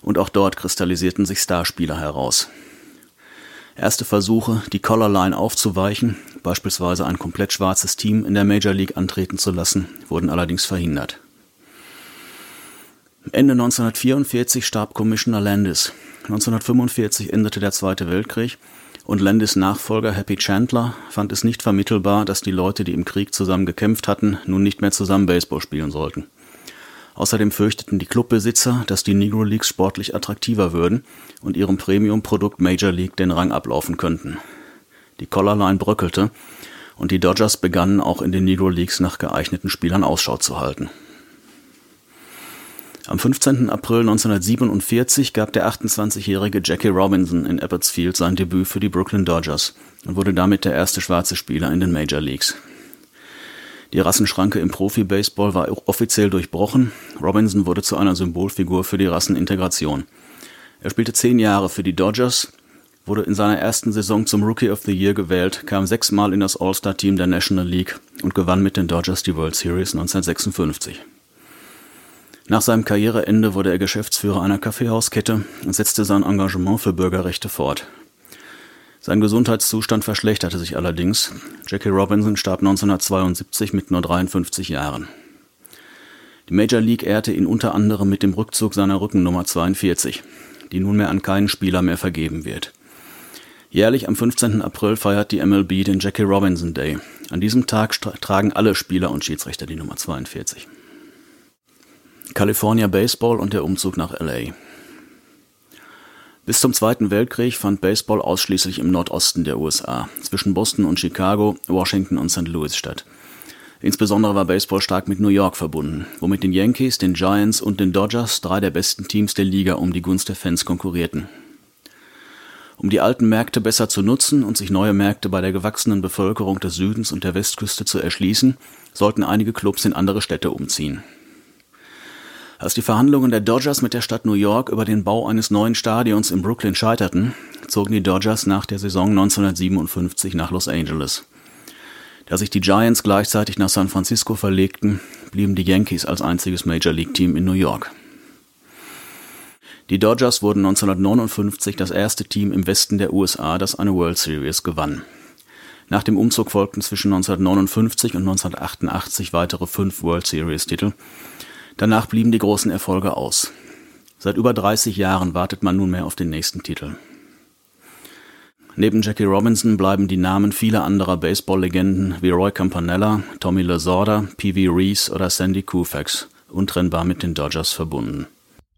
und auch dort kristallisierten sich Starspieler heraus. Erste Versuche, die Colorline aufzuweichen, beispielsweise ein komplett schwarzes Team in der Major League antreten zu lassen, wurden allerdings verhindert. Ende 1944 starb Commissioner Landis. 1945 endete der Zweite Weltkrieg und Landis Nachfolger Happy Chandler fand es nicht vermittelbar, dass die Leute, die im Krieg zusammen gekämpft hatten, nun nicht mehr zusammen Baseball spielen sollten. Außerdem fürchteten die Clubbesitzer, dass die Negro Leagues sportlich attraktiver würden und ihrem Premium-Produkt Major League den Rang ablaufen könnten. Die Collarline bröckelte und die Dodgers begannen auch in den Negro Leagues nach geeigneten Spielern Ausschau zu halten. Am 15. April 1947 gab der 28-jährige Jackie Robinson in Abbotsfield sein Debüt für die Brooklyn Dodgers und wurde damit der erste schwarze Spieler in den Major Leagues. Die Rassenschranke im Profi-Baseball war offiziell durchbrochen. Robinson wurde zu einer Symbolfigur für die Rassenintegration. Er spielte zehn Jahre für die Dodgers, wurde in seiner ersten Saison zum Rookie of the Year gewählt, kam sechsmal in das All-Star-Team der National League und gewann mit den Dodgers die World Series 1956. Nach seinem Karriereende wurde er Geschäftsführer einer Kaffeehauskette und setzte sein Engagement für Bürgerrechte fort. Sein Gesundheitszustand verschlechterte sich allerdings. Jackie Robinson starb 1972 mit nur 53 Jahren. Die Major League ehrte ihn unter anderem mit dem Rückzug seiner Rückennummer 42, die nunmehr an keinen Spieler mehr vergeben wird. Jährlich am 15. April feiert die MLB den Jackie Robinson Day. An diesem Tag tragen alle Spieler und Schiedsrichter die Nummer 42. California Baseball und der Umzug nach LA. Bis zum Zweiten Weltkrieg fand Baseball ausschließlich im Nordosten der USA, zwischen Boston und Chicago, Washington und St. Louis statt. Insbesondere war Baseball stark mit New York verbunden, wo mit den Yankees, den Giants und den Dodgers drei der besten Teams der Liga um die Gunst der Fans konkurrierten. Um die alten Märkte besser zu nutzen und sich neue Märkte bei der gewachsenen Bevölkerung des Südens und der Westküste zu erschließen, sollten einige Clubs in andere Städte umziehen. Als die Verhandlungen der Dodgers mit der Stadt New York über den Bau eines neuen Stadions in Brooklyn scheiterten, zogen die Dodgers nach der Saison 1957 nach Los Angeles. Da sich die Giants gleichzeitig nach San Francisco verlegten, blieben die Yankees als einziges Major League Team in New York. Die Dodgers wurden 1959 das erste Team im Westen der USA, das eine World Series gewann. Nach dem Umzug folgten zwischen 1959 und 1988 weitere fünf World Series-Titel, Danach blieben die großen Erfolge aus. Seit über 30 Jahren wartet man nunmehr auf den nächsten Titel. Neben Jackie Robinson bleiben die Namen vieler anderer Baseball-Legenden wie Roy Campanella, Tommy Lasorda, P.V. Reese oder Sandy Koufax untrennbar mit den Dodgers verbunden.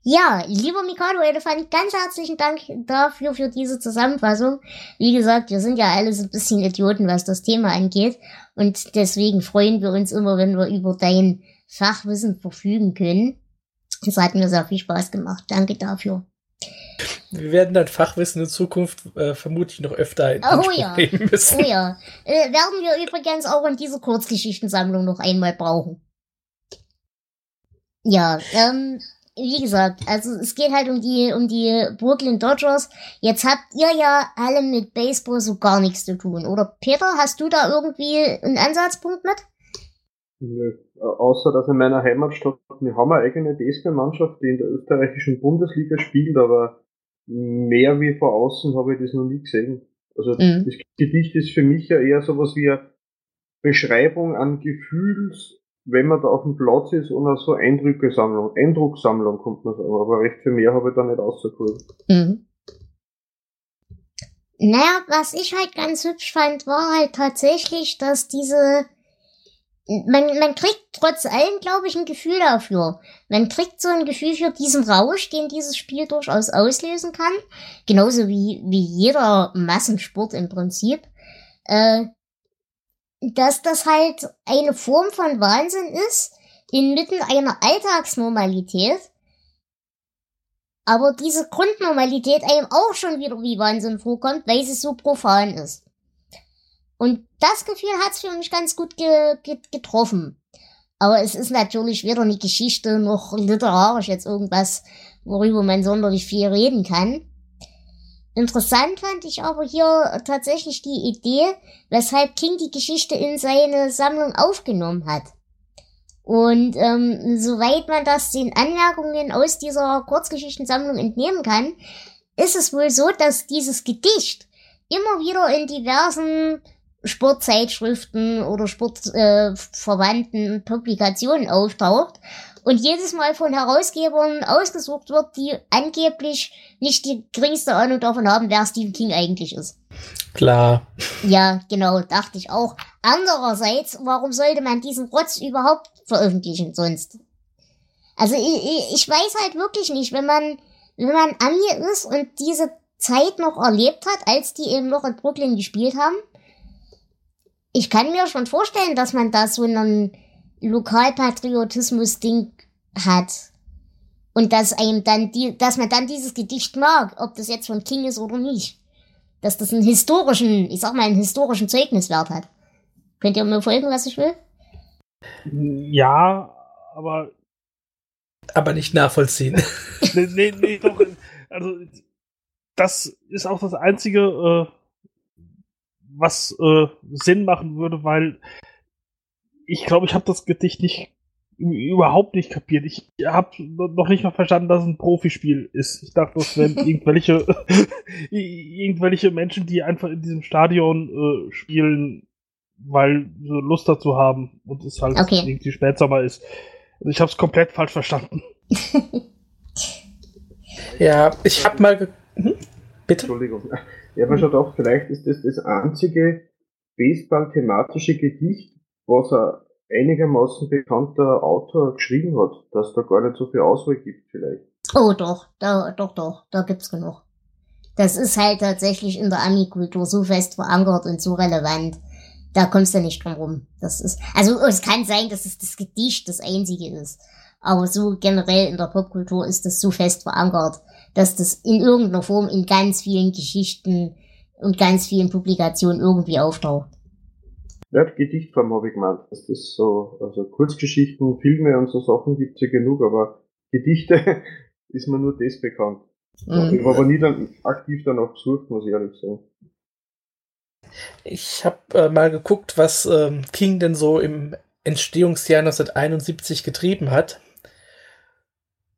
Ja, lieber Mikado Elefant, ganz herzlichen Dank dafür, für diese Zusammenfassung. Wie gesagt, wir sind ja alle so ein bisschen Idioten, was das Thema angeht. Und deswegen freuen wir uns immer, wenn wir über dein Fachwissen verfügen können. Das hat mir sehr viel Spaß gemacht. Danke dafür. Wir werden dann Fachwissen in Zukunft äh, vermutlich noch öfter in oh, ja. nehmen müssen. Oh ja. Äh, werden wir übrigens auch in dieser Kurzgeschichtensammlung noch einmal brauchen. Ja, ähm, wie gesagt, also es geht halt um die, um die Brooklyn Dodgers. Jetzt habt ihr ja alle mit Baseball so gar nichts zu tun. Oder Peter, hast du da irgendwie einen Ansatzpunkt mit? Nö. Außer dass in meiner Heimatstadt, wir haben eine eigene Baseballmannschaft, die in der österreichischen Bundesliga spielt, aber mehr wie vor außen habe ich das noch nie gesehen. Also mhm. das Gedicht ist für mich ja eher sowas wie eine Beschreibung an Gefühls, wenn man da auf dem Platz ist und auch so Eindrückesammlung, Eindrucksammlung kommt man sagen, aber recht viel mehr habe ich da nicht rausgeholt. Mhm. Naja, was ich halt ganz hübsch fand, war halt tatsächlich, dass diese man, man kriegt trotz allem, glaube ich, ein Gefühl dafür. Man kriegt so ein Gefühl für diesen Rausch, den dieses Spiel durchaus auslösen kann. Genauso wie, wie jeder Massensport im Prinzip. Äh, dass das halt eine Form von Wahnsinn ist, inmitten einer Alltagsnormalität. Aber diese Grundnormalität einem auch schon wieder wie Wahnsinn vorkommt, weil sie so profan ist. Und das Gefühl hat's für mich ganz gut ge ge getroffen. Aber es ist natürlich weder eine Geschichte noch literarisch jetzt irgendwas, worüber man sonderlich viel reden kann. Interessant fand ich aber hier tatsächlich die Idee, weshalb King die Geschichte in seine Sammlung aufgenommen hat. Und ähm, soweit man das den Anmerkungen aus dieser Kurzgeschichtensammlung entnehmen kann, ist es wohl so, dass dieses Gedicht immer wieder in diversen Sportzeitschriften oder sportverwandten äh, Publikationen auftaucht und jedes Mal von Herausgebern ausgesucht wird, die angeblich nicht die geringste Ahnung davon haben, wer Stephen King eigentlich ist. Klar. Ja, genau, dachte ich auch. Andererseits, warum sollte man diesen Rotz überhaupt veröffentlichen sonst? Also ich, ich weiß halt wirklich nicht, wenn man, wenn man Ami ist und diese Zeit noch erlebt hat, als die eben noch in Brooklyn gespielt haben. Ich kann mir schon vorstellen, dass man da so einen Lokalpatriotismus-Ding hat. Und dass einem dann die, dass man dann dieses Gedicht mag, ob das jetzt von King ist oder nicht. Dass das einen historischen, ich sag mal, einen historischen Zeugniswert hat. Könnt ihr mir folgen, was ich will? Ja, aber. Aber nicht nachvollziehen. nee, nee, nee, doch. Also, das ist auch das Einzige, äh, was äh, Sinn machen würde, weil ich glaube, ich habe das Gedicht nicht überhaupt nicht kapiert. Ich habe noch nicht mal verstanden, dass es ein Profispiel ist. Ich dachte, das wären irgendwelche irgendwelche Menschen, die einfach in diesem Stadion äh, spielen, weil sie Lust dazu haben und es halt okay. irgendwie Spätsommer ist. Also ich habe es komplett falsch verstanden. ja, ich habe mal. Hm? Bitte. Entschuldigung. Ja, aber schon doch, vielleicht ist das das einzige Baseball-thematische Gedicht, was er einigermaßen bekannter Autor geschrieben hat, dass da gar nicht so viel Auswahl gibt vielleicht. Oh doch, da, doch, doch, da gibt's genug. Das ist halt tatsächlich in der Ami-Kultur so fest verankert und so relevant. Da kommst du nicht drum rum. Das ist, also es kann sein, dass es das Gedicht das einzige ist. Aber so generell in der Popkultur ist das so fest verankert, dass das in irgendeiner Form in ganz vielen Geschichten und ganz vielen Publikationen irgendwie auftaucht. Ja, Gedichtform habe ich gemeint. Das ist so, also Kurzgeschichten, Filme und so Sachen gibt's ja genug, aber Gedichte ist mir nur das bekannt. Mhm. Ich habe aber nie dann aktiv danach gesucht, muss ich ehrlich sagen. Ich habe äh, mal geguckt, was ähm, King denn so im Entstehungsjahr 1971 getrieben hat.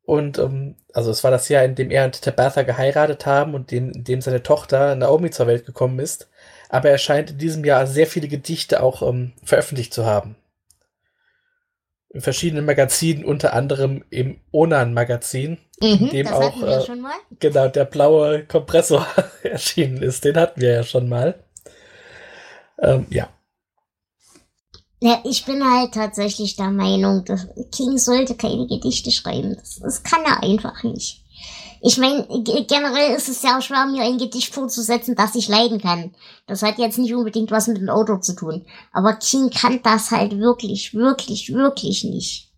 Und ähm, also es war das Jahr, in dem er und Tabitha geheiratet haben und in, in dem seine Tochter Naomi zur Welt gekommen ist aber er scheint in diesem Jahr sehr viele Gedichte auch ähm, veröffentlicht zu haben. In verschiedenen Magazinen, unter anderem im Onan-Magazin, mhm, in dem auch äh, genau der blaue Kompressor erschienen ist. Den hatten wir ja schon mal. Ähm, ja. Ja, ich bin halt tatsächlich der Meinung, dass King sollte keine Gedichte schreiben. Das, das kann er einfach nicht. Ich meine, generell ist es ja auch schwer, mir ein Gedicht vorzusetzen, das ich leiden kann. Das hat jetzt nicht unbedingt was mit dem Auto zu tun. Aber King kann das halt wirklich, wirklich, wirklich nicht.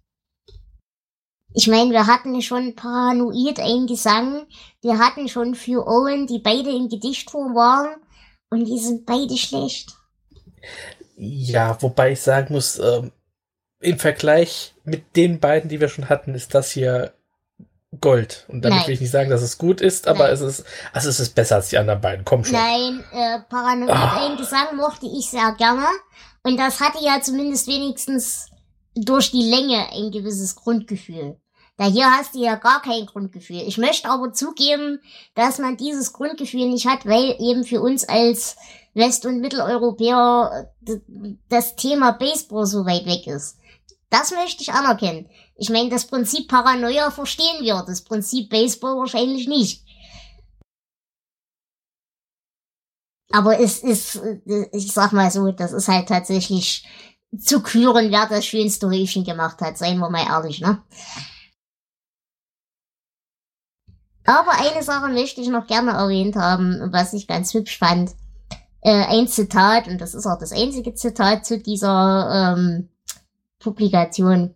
Ich meine, wir hatten schon paranoid einen Gesang. Wir hatten schon für Owen, die beide in Gedichtform waren. Und die sind beide schlecht. Ja, wobei ich sagen muss, ähm, im Vergleich mit den beiden, die wir schon hatten, ist das hier Gold. Und damit Nein. will ich nicht sagen, dass es gut ist, aber Nein. es ist, also es ist besser als die anderen beiden. Komm schon. Nein, äh, Paranoid ah. ein Gesang mochte ich sehr gerne. Und das hatte ja zumindest wenigstens durch die Länge ein gewisses Grundgefühl. Da hier hast du ja gar kein Grundgefühl. Ich möchte aber zugeben, dass man dieses Grundgefühl nicht hat, weil eben für uns als West- und Mitteleuropäer das Thema Baseball so weit weg ist. Das möchte ich anerkennen. Ich meine, das Prinzip Paranoia verstehen wir, das Prinzip Baseball wahrscheinlich nicht. Aber es ist, ich sag mal so, das ist halt tatsächlich zu küren, wer das schönste Häufchen gemacht hat, seien wir mal ehrlich, ne? Aber eine Sache möchte ich noch gerne erwähnt haben, was ich ganz hübsch fand. Äh, ein Zitat, und das ist auch das einzige Zitat zu dieser ähm, Publikation.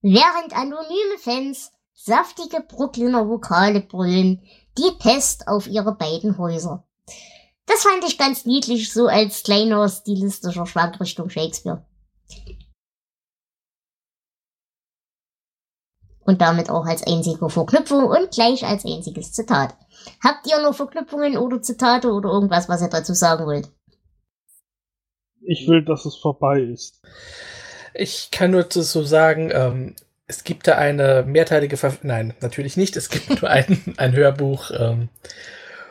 Während anonyme Fans saftige Brooklyner Vokale brüllen, die Pest auf ihre beiden Häuser. Das fand ich ganz niedlich, so als kleiner stilistischer Schwank Richtung Shakespeare. Und damit auch als einzige Verknüpfung und gleich als einziges Zitat. Habt ihr noch Verknüpfungen oder Zitate oder irgendwas, was ihr dazu sagen wollt? Ich will, dass es vorbei ist. Ich kann nur so sagen, ähm, es gibt da eine mehrteilige Ver Nein, natürlich nicht. Es gibt nur ein, ein Hörbuch ähm,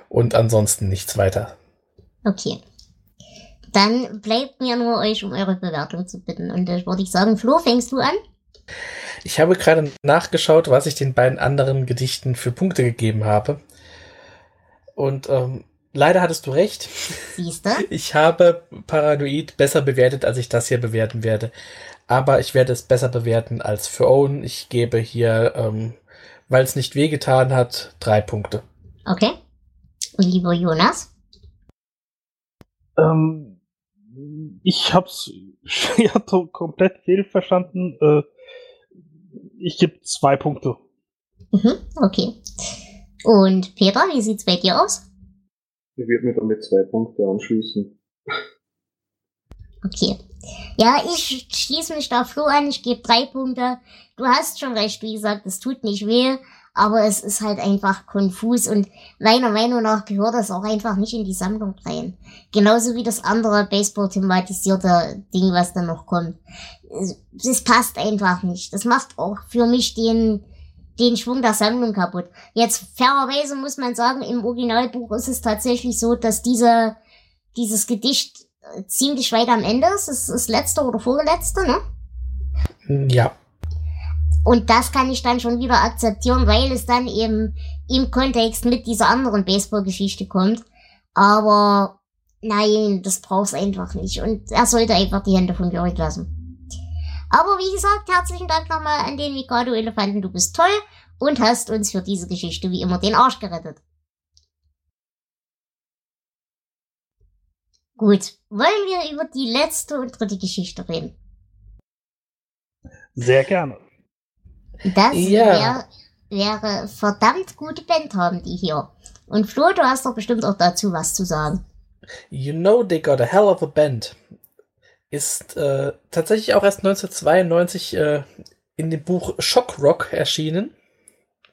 und ansonsten nichts weiter. Okay. Dann bleibt mir nur euch um eure Bewertung zu bitten. Und da würde ich sagen, Flo, fängst du an? Ich habe gerade nachgeschaut, was ich den beiden anderen Gedichten für Punkte gegeben habe. Und ähm, leider hattest du recht. Siehst du? Ich habe Paranoid besser bewertet, als ich das hier bewerten werde. Aber ich werde es besser bewerten als für Owen. Ich gebe hier, ähm, weil es nicht wehgetan hat, drei Punkte. Okay. Und lieber Jonas? Ähm, ich hab's ja komplett fehlverstanden. Äh, ich gebe zwei Punkte. Mhm, okay. Und Peter, wie sieht's bei dir aus? Ich würde mir damit zwei Punkte anschließen. Okay. Ja, ich schließe mich da Flo an, ich gebe drei Punkte. Du hast schon recht, wie gesagt, es tut nicht weh, aber es ist halt einfach konfus und meiner Meinung nach gehört das auch einfach nicht in die Sammlung rein. Genauso wie das andere Baseball-thematisierte Ding, was da noch kommt. Es passt einfach nicht. Das macht auch für mich den, den Schwung der Sammlung kaputt. Jetzt fairerweise muss man sagen, im Originalbuch ist es tatsächlich so, dass diese, dieses Gedicht ziemlich weit am Ende ist. Es ist das letzte oder vorletzte, ne? Ja. Und das kann ich dann schon wieder akzeptieren, weil es dann eben im Kontext mit dieser anderen Baseball-Geschichte kommt. Aber nein, das brauchst einfach nicht. Und er sollte einfach die Hände von Jörg lassen. Aber wie gesagt, herzlichen Dank nochmal an den Mikado-Elefanten. Du bist toll und hast uns für diese Geschichte wie immer den Arsch gerettet. Gut, wollen wir über die letzte und dritte Geschichte reden? Sehr gerne. Das ja. wär, wäre verdammt gute Band haben die hier. Und Flo, du hast doch bestimmt auch dazu was zu sagen. You know they got a hell of a band. Ist äh, tatsächlich auch erst 1992 äh, in dem Buch Shock Rock erschienen.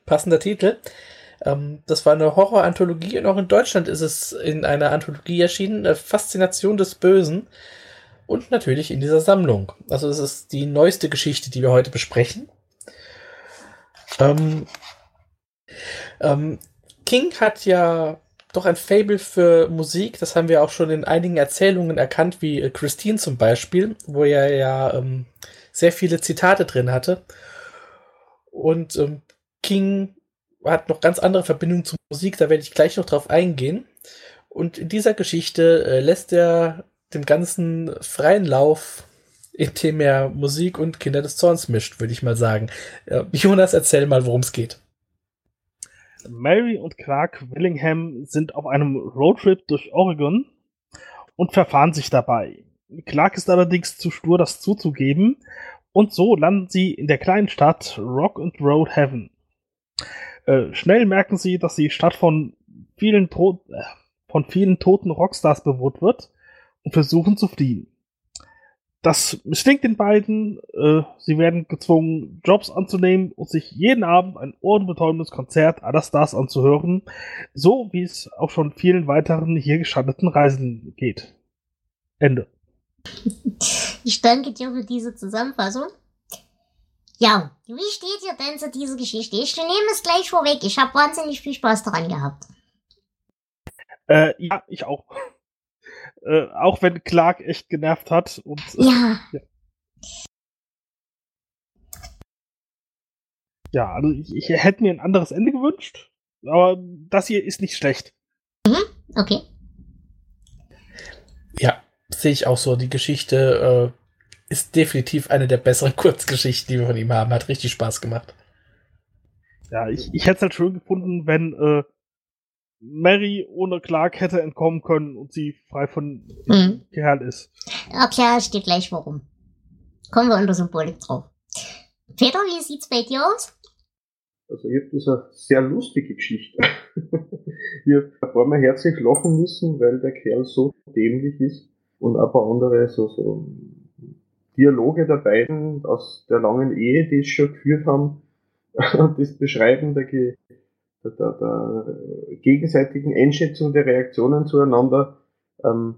Passender Titel. Ähm, das war eine Horror-Anthologie und auch in Deutschland ist es in einer Anthologie erschienen. Faszination des Bösen. Und natürlich in dieser Sammlung. Also es ist die neueste Geschichte, die wir heute besprechen. Ähm, ähm, King hat ja doch ein Fable für Musik. Das haben wir auch schon in einigen Erzählungen erkannt, wie äh, Christine zum Beispiel, wo er ja ähm, sehr viele Zitate drin hatte. Und ähm, King hat noch ganz andere Verbindungen zur Musik, da werde ich gleich noch drauf eingehen. Und in dieser Geschichte äh, lässt er dem ganzen freien Lauf, indem er Musik und Kinder des Zorns mischt, würde ich mal sagen. Äh, Jonas, erzähl mal, worum es geht. Mary und Clark Willingham sind auf einem Roadtrip durch Oregon und verfahren sich dabei. Clark ist allerdings zu stur, das zuzugeben, und so landen sie in der kleinen Stadt Rock and Road Heaven. Äh, schnell merken sie, dass die Stadt von vielen, äh, von vielen toten Rockstars bewohnt wird und versuchen zu fliehen. Das misslingt den beiden. Äh, sie werden gezwungen, Jobs anzunehmen und sich jeden Abend ein ohrenbetäubendes Konzert aller Stars anzuhören, so wie es auch schon vielen weiteren hier geschandeten Reisen geht. Ende. Ich danke dir für diese Zusammenfassung. Ja, wie steht ihr denn zu dieser Geschichte? Ich nehme es gleich vorweg. Ich habe wahnsinnig viel Spaß daran gehabt. Äh, ja, ich auch. Äh, auch wenn Clark echt genervt hat. Und, äh, ja. ja. Ja, also ich, ich, hätte mir ein anderes Ende gewünscht, aber das hier ist nicht schlecht. Mhm, okay. Ja, sehe ich auch so. Die Geschichte äh, ist definitiv eine der besseren Kurzgeschichten, die wir von ihm haben. Hat richtig Spaß gemacht. Ja, ich, ich hätte es halt schön gefunden, wenn äh, Mary ohne Clark hätte entkommen können und sie frei von mhm. Kerl ist. Okay, steht gleich warum. Kommen wir unter Symbolik drauf. Peter, wie sieht's bei dir aus? Also ich habe das eine sehr lustige Geschichte. ich habe ein paar Mal herzlich lachen müssen, weil der Kerl so dämlich ist und ein paar andere so, so Dialoge der beiden aus der langen Ehe, die es schon geführt haben, und das Beschreiben der, der, der, der gegenseitigen Einschätzung der Reaktionen zueinander, ähm,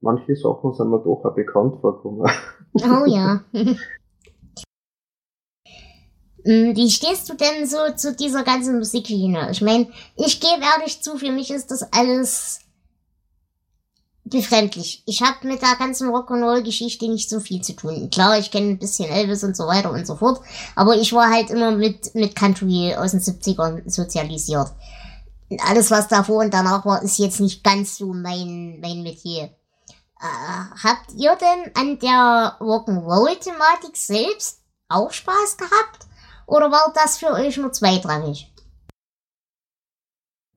manche Sachen sind mir doch auch bekannt vorgekommen. Oh ja. Hm, wie stehst du denn so zu dieser ganzen Musikschiene? Ich meine, ich gebe ehrlich zu, für mich ist das alles befremdlich. Ich habe mit der ganzen Rock'n'Roll-Geschichte nicht so viel zu tun. Klar, ich kenne ein bisschen Elvis und so weiter und so fort, aber ich war halt immer mit, mit Country aus den 70ern sozialisiert. Alles, was davor und danach war, ist jetzt nicht ganz so mein, mein Metier. Äh, habt ihr denn an der Rock'n'Roll-Thematik selbst auch Spaß gehabt? Oder war das für euch nur zweitrangig?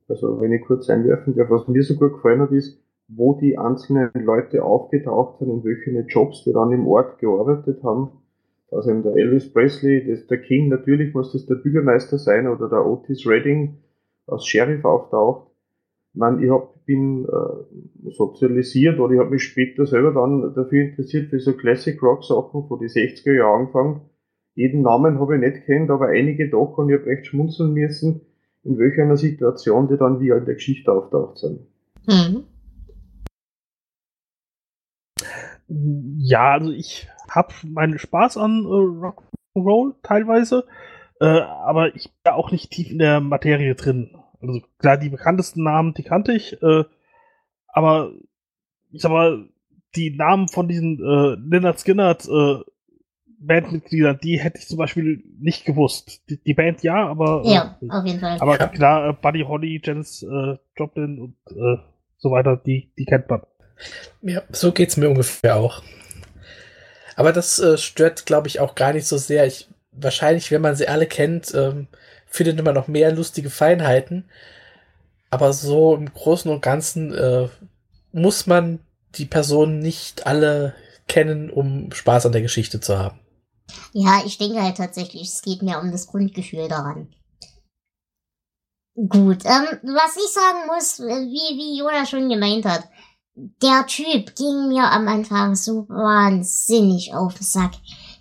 Also, wenn ich kurz einwerfen darf, was mir so gut gefallen hat, ist, wo die einzelnen Leute aufgetaucht sind, in welchen Jobs die dann im Ort gearbeitet haben. Also eben der Elvis Presley, das, der King, natürlich muss das der Bürgermeister sein oder der Otis Redding als Sheriff auftaucht. Ich, meine, ich hab, bin äh, sozialisiert oder ich habe mich später selber dann dafür interessiert für so Classic Rock Sachen von die 60er Jahren angefangen. Jeden Namen habe ich nicht kennt, aber einige doch und ich habe recht schmunzeln müssen, in welcher Situation die dann wie in der Geschichte auftaucht sind. Mhm. Ja, also ich habe meinen Spaß an äh, Rock'n'Roll teilweise, äh, aber ich bin auch nicht tief in der Materie drin. Also klar, die bekanntesten Namen, die kannte ich, äh, aber ich sag mal, die Namen von diesen äh, Leonard Skinnert äh, Bandmitgliedern, die hätte ich zum Beispiel nicht gewusst. Die, die Band ja, aber äh, ja, auf jeden Fall. Aber klar, äh, Buddy Holly, Janis äh, Joplin und äh, so weiter, die, die kennt man. Ja, so geht's mir ungefähr auch. Aber das äh, stört, glaube ich, auch gar nicht so sehr. Ich, wahrscheinlich, wenn man sie alle kennt, ähm, findet man noch mehr lustige Feinheiten. Aber so im Großen und Ganzen äh, muss man die Personen nicht alle kennen, um Spaß an der Geschichte zu haben. Ja, ich denke halt tatsächlich, es geht mir um das Grundgefühl daran. Gut, ähm, was ich sagen muss, wie, wie Jonas schon gemeint hat, der Typ ging mir am Anfang so wahnsinnig auf den Sack.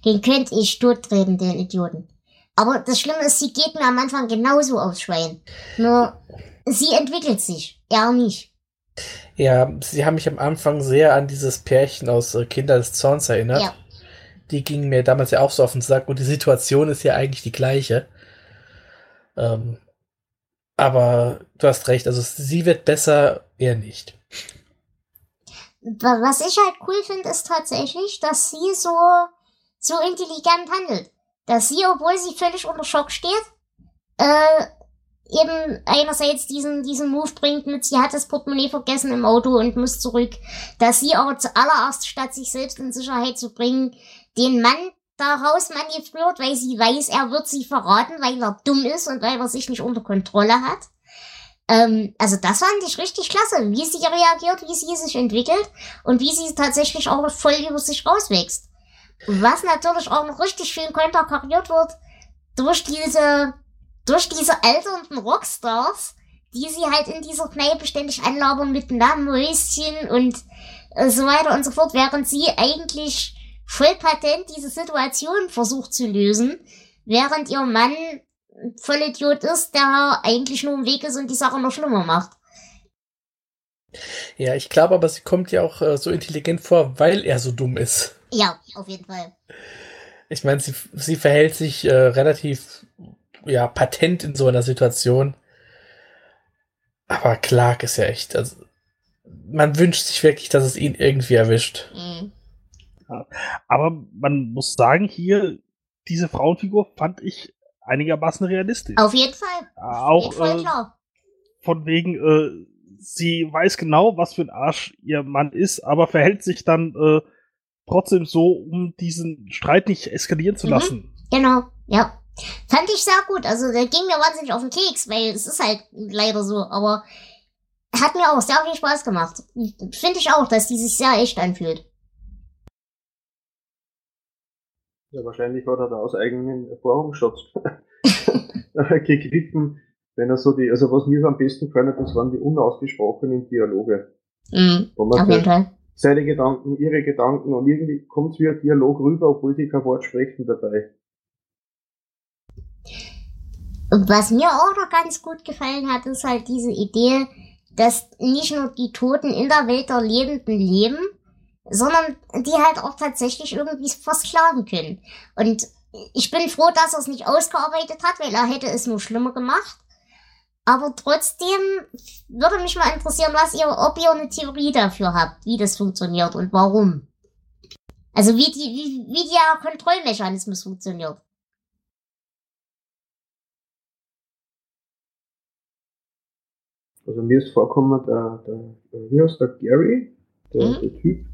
Den könnte ich tottreten, den Idioten. Aber das Schlimme ist, sie geht mir am Anfang genauso aufs Schwein. Nur, sie entwickelt sich. Er nicht. Ja, sie haben mich am Anfang sehr an dieses Pärchen aus äh, Kinder des Zorns erinnert. Ja. Die ging mir damals ja auch so auf den Sack und die Situation ist ja eigentlich die gleiche. Ähm, aber du hast recht, also sie wird besser, er nicht. Was ich halt cool finde, ist tatsächlich, dass sie so, so intelligent handelt. Dass sie, obwohl sie völlig unter Schock steht, äh, eben einerseits diesen, diesen Move bringt mit, sie hat das Portemonnaie vergessen im Auto und muss zurück. Dass sie aber zuallererst, statt sich selbst in Sicherheit zu bringen, den Mann daraus manövriert, weil sie weiß, er wird sie verraten, weil er dumm ist und weil er sich nicht unter Kontrolle hat. Ähm, also das fand ich richtig klasse, wie sie reagiert, wie sie sich entwickelt und wie sie tatsächlich auch voll über sich rauswächst. Was natürlich auch noch richtig schön konterkariert wird durch diese, durch diese alternden Rockstars, die sie halt in dieser Kneipe ständig anlabern mit Namenhäuschen und äh, so weiter und so fort, während sie eigentlich voll patent diese Situation versucht zu lösen, während ihr Mann Vollidiot ist, der eigentlich nur im Weg ist und die Sache noch schlimmer macht. Ja, ich glaube aber, sie kommt ja auch äh, so intelligent vor, weil er so dumm ist. Ja, auf jeden Fall. Ich meine, sie, sie verhält sich äh, relativ ja, patent in so einer Situation. Aber Clark ist ja echt, also man wünscht sich wirklich, dass es ihn irgendwie erwischt. Mhm. Aber man muss sagen, hier, diese Frauenfigur fand ich einigermaßen realistisch. Auf jeden Fall. Auch Fall äh, von wegen, äh, sie weiß genau, was für ein Arsch ihr Mann ist, aber verhält sich dann äh, trotzdem so, um diesen Streit nicht eskalieren zu mhm. lassen. Genau, ja. Fand ich sehr gut. Also der ging mir wahnsinnig auf den Keks, weil es ist halt leider so, aber hat mir auch sehr viel Spaß gemacht. Finde ich auch, dass die sich sehr echt anfühlt. Ja, wahrscheinlich hat er da aus eigenen Erfahrungsschatz gegriffen, wenn er so die, also was mir am besten gefallen hat, das waren die unausgesprochenen Dialoge. Mhm, wo man auf jeden Fall. Seine Gedanken, ihre Gedanken und irgendwie kommt es wie ein Dialog rüber, obwohl sie kein Wort sprechen dabei. Was mir auch noch ganz gut gefallen hat, ist halt diese Idee, dass nicht nur die Toten in der Welt der Lebenden leben, sondern die halt auch tatsächlich irgendwie versklaven können. Und ich bin froh, dass er es nicht ausgearbeitet hat, weil er hätte es nur schlimmer gemacht. Aber trotzdem würde mich mal interessieren, was ihr, ob ihr eine Theorie dafür habt, wie das funktioniert und warum. Also wie die, wie, wie der Kontrollmechanismus funktioniert. Also mir ist vorkommen, der, der, wie heißt der Gary, der, Mhm. der Typ,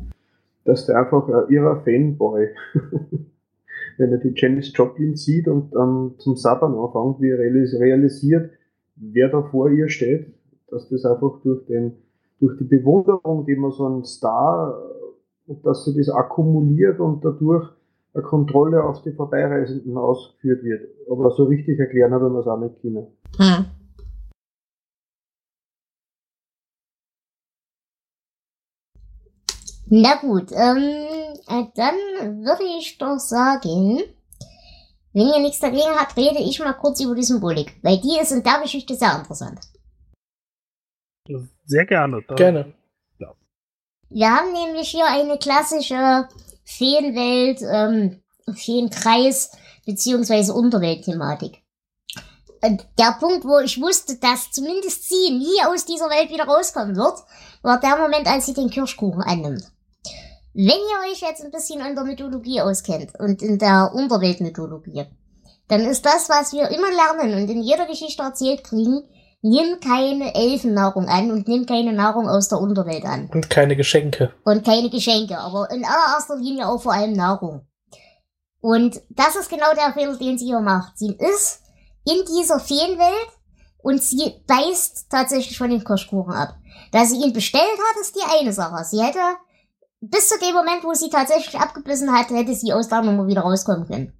dass der einfach ein irrer Fanboy, wenn er die Janis Joplin sieht und dann zum Sabbern anfängt, wie er realis- realisiert, wer da vor ihr steht, dass das einfach durch den, durch die Bewunderung, die man so einen Star, dass sie das akkumuliert und dadurch eine Kontrolle auf die Vorbeireisenden ausgeführt wird. Aber so richtig erklären hat er das auch nicht können. Hm. Na gut, ähm, äh, dann würde ich doch sagen, wenn ihr nichts dagegen habt, rede ich mal kurz über die Symbolik, weil die ist in der Geschichte sehr interessant. Sehr gerne. Gerne. Wir haben nämlich hier eine klassische Feenwelt, ähm, Feenkreis, beziehungsweise Unterweltthematik. Und der Punkt, wo ich wusste, dass zumindest sie nie aus dieser Welt wieder rauskommen wird, war der Moment, als sie den Kirschkuchen annimmt. Wenn ihr euch jetzt ein bisschen in der Mythologie auskennt und in der Unterweltmythologie, dann ist das, was wir immer lernen und in jeder Geschichte erzählt kriegen, nimm keine Elfennahrung an und nimm keine Nahrung aus der Unterwelt an. Und keine Geschenke. Und keine Geschenke, aber in allererster Linie auch vor allem Nahrung. Und das ist genau der Fehler, den sie hier macht. Sie ist in dieser Feenwelt und sie beißt tatsächlich von dem Kirschkuchen ab. Dass sie ihn bestellt hat, ist die eine Sache. Sie hätte, bis zu dem Moment, wo sie tatsächlich abgebissen hat, hätte sie aus der Nummer wieder rauskommen können.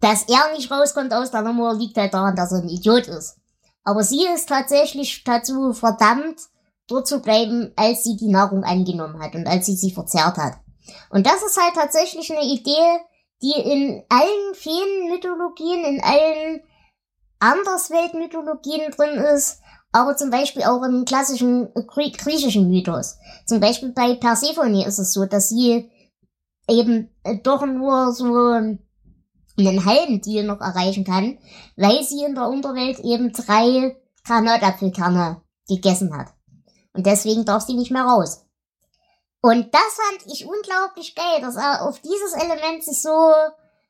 Dass er nicht rauskommt aus der Nummer, liegt halt daran, dass er ein Idiot ist. Aber sie ist tatsächlich dazu verdammt, dort zu bleiben, als sie die Nahrung angenommen hat und als sie sie verzehrt hat. Und das ist halt tatsächlich eine Idee, die in allen Feenmythologien, in allen Andersweltmythologien drin ist, aber zum Beispiel auch im klassischen Grie griechischen Mythos. Zum Beispiel bei Persephone ist es so, dass sie eben äh, doch nur so einen halben Deal noch erreichen kann, weil sie in der Unterwelt eben drei Granatapfelkerne gegessen hat. Und deswegen darf sie nicht mehr raus. Und das fand ich unglaublich geil, dass er auf dieses Element sich so,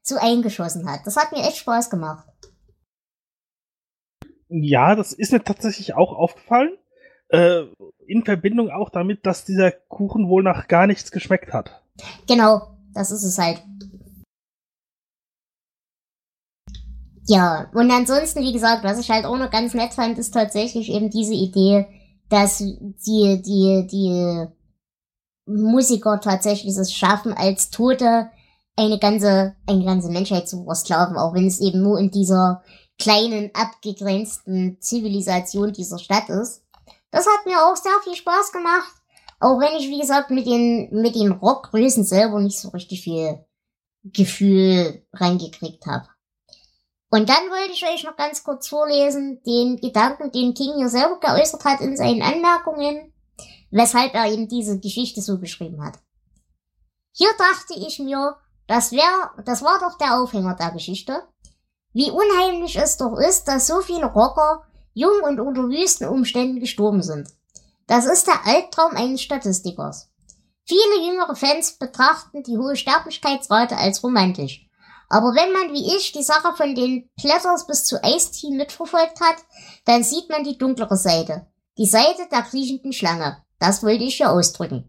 so eingeschossen hat. Das hat mir echt Spaß gemacht. Ja, das ist mir tatsächlich auch aufgefallen. Äh, in Verbindung auch damit, dass dieser Kuchen wohl nach gar nichts geschmeckt hat. Genau, das ist es halt. Ja, und ansonsten, wie gesagt, was ich halt auch noch ganz nett fand, ist tatsächlich eben diese Idee, dass die, die, die Musiker tatsächlich es schaffen, als Tote eine ganze, eine ganze Menschheit zu versklaven, auch wenn es eben nur in dieser kleinen, abgegrenzten Zivilisation dieser Stadt ist. Das hat mir auch sehr viel Spaß gemacht. Auch wenn ich, wie gesagt, mit den, mit den Rockgrößen selber nicht so richtig viel Gefühl reingekriegt habe. Und dann wollte ich euch noch ganz kurz vorlesen, den Gedanken, den King hier selber geäußert hat in seinen Anmerkungen, weshalb er eben diese Geschichte so geschrieben hat. Hier dachte ich mir, das wär, das war doch der Aufhänger der Geschichte. Wie unheimlich es doch ist, dass so viele Rocker jung und unter wüsten Umständen gestorben sind. Das ist der Albtraum eines Statistikers. Viele jüngere Fans betrachten die hohe Sterblichkeitsrate als romantisch. Aber wenn man wie ich die Sache von den Platters bis zu Ice-T mitverfolgt hat, dann sieht man die dunklere Seite. Die Seite der kriechenden Schlange. Das wollte ich hier ausdrücken.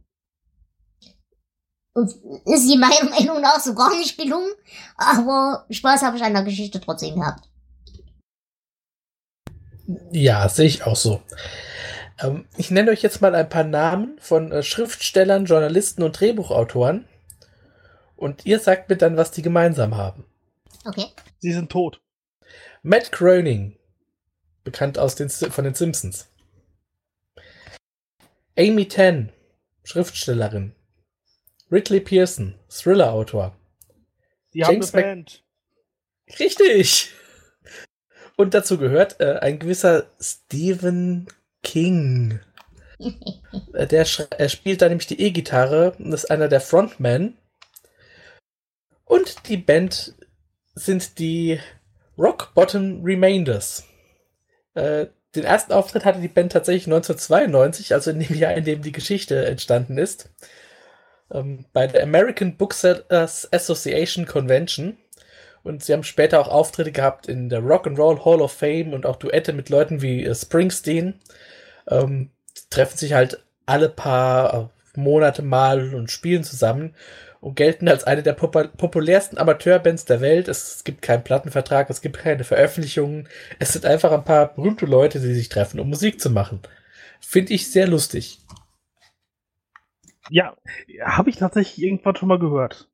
Und ist sie meiner Meinung nach so gar nicht gelungen, aber Spaß habe ich an der Geschichte trotzdem gehabt. Ja, sehe ich auch so. Ähm, ich nenne euch jetzt mal ein paar Namen von äh, Schriftstellern, Journalisten und Drehbuchautoren. Und ihr sagt mir dann, was die gemeinsam haben. Okay. Sie sind tot. Matt Groening, bekannt aus den, von den Simpsons. Amy Tan, Schriftstellerin. Ridley Pearson, Thriller-Autor. Die haben James eine Mac- Band. Richtig! Und dazu gehört äh, ein gewisser Stephen King. Äh, der er spielt da nämlich die E-Gitarre und ist einer der Frontmen. Und die Band sind die Rock Bottom Remainders. Äh, den ersten Auftritt hatte die Band tatsächlich 1992, also in dem Jahr, in dem die Geschichte entstanden ist. Ähm, bei der American Booksellers Association Convention. Und sie haben später auch Auftritte gehabt in der Rock and Roll Hall of Fame und auch Duette mit Leuten wie äh, Springsteen. Ähm, treffen sich halt alle paar äh, Monate mal und spielen zusammen und gelten als eine der pop populärsten Amateurbands der Welt. Es gibt keinen Plattenvertrag, es gibt keine Veröffentlichungen. Es sind einfach ein paar berühmte Leute, die sich treffen, um Musik zu machen. Finde ich sehr lustig. Ja, habe ich tatsächlich irgendwann schon mal gehört.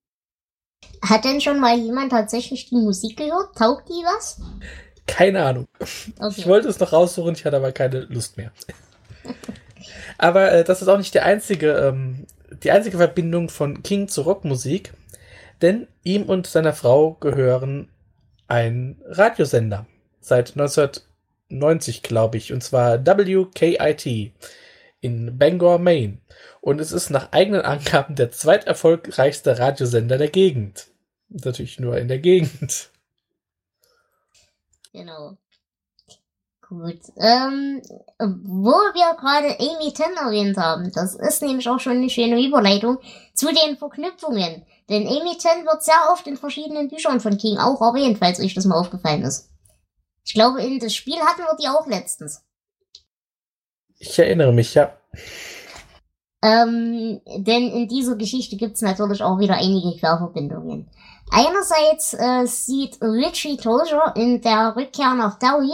Hat denn schon mal jemand tatsächlich die Musik gehört? Taugt die was? Keine Ahnung. Okay. Ich wollte es noch raussuchen, ich hatte aber keine Lust mehr. aber äh, das ist auch nicht der einzige, ähm, die einzige Verbindung von King zur Rockmusik, denn ihm und seiner Frau gehören ein Radiosender seit 1990, glaube ich, und zwar WKIT in Bangor, Maine. Und es ist nach eigenen Angaben der zweiterfolgreichste Radiosender der Gegend. Natürlich nur in der Gegend. Genau. Gut. Ähm, wo wir gerade Amy Ten erwähnt haben, das ist nämlich auch schon eine schöne Überleitung zu den Verknüpfungen. Denn Amy Ten wird sehr oft in verschiedenen Büchern von King auch erwähnt, falls euch das mal aufgefallen ist. Ich glaube, in das Spiel hatten wir die auch letztens. Ich erinnere mich, ja. Ähm, denn in dieser Geschichte gibt es natürlich auch wieder einige Querverbindungen. Einerseits äh, sieht Richie Tozier in der Rückkehr nach Derry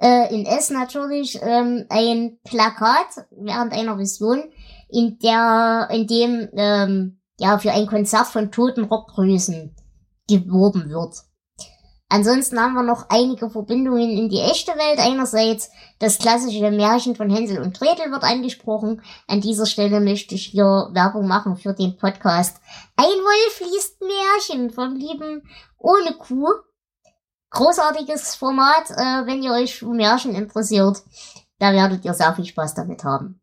äh, in S natürlich ähm, ein Plakat während einer Vision, in der, in dem ähm, ja für ein Konzert von toten Rockgrößen geworben wird. Ansonsten haben wir noch einige Verbindungen in die echte Welt. Einerseits das klassische Märchen von Hänsel und Gretel wird angesprochen. An dieser Stelle möchte ich hier Werbung machen für den Podcast. Ein Wolf liest Märchen vom lieben Ohne Kuh. Großartiges Format, äh, wenn ihr euch für Märchen interessiert. Da werdet ihr sehr viel Spaß damit haben.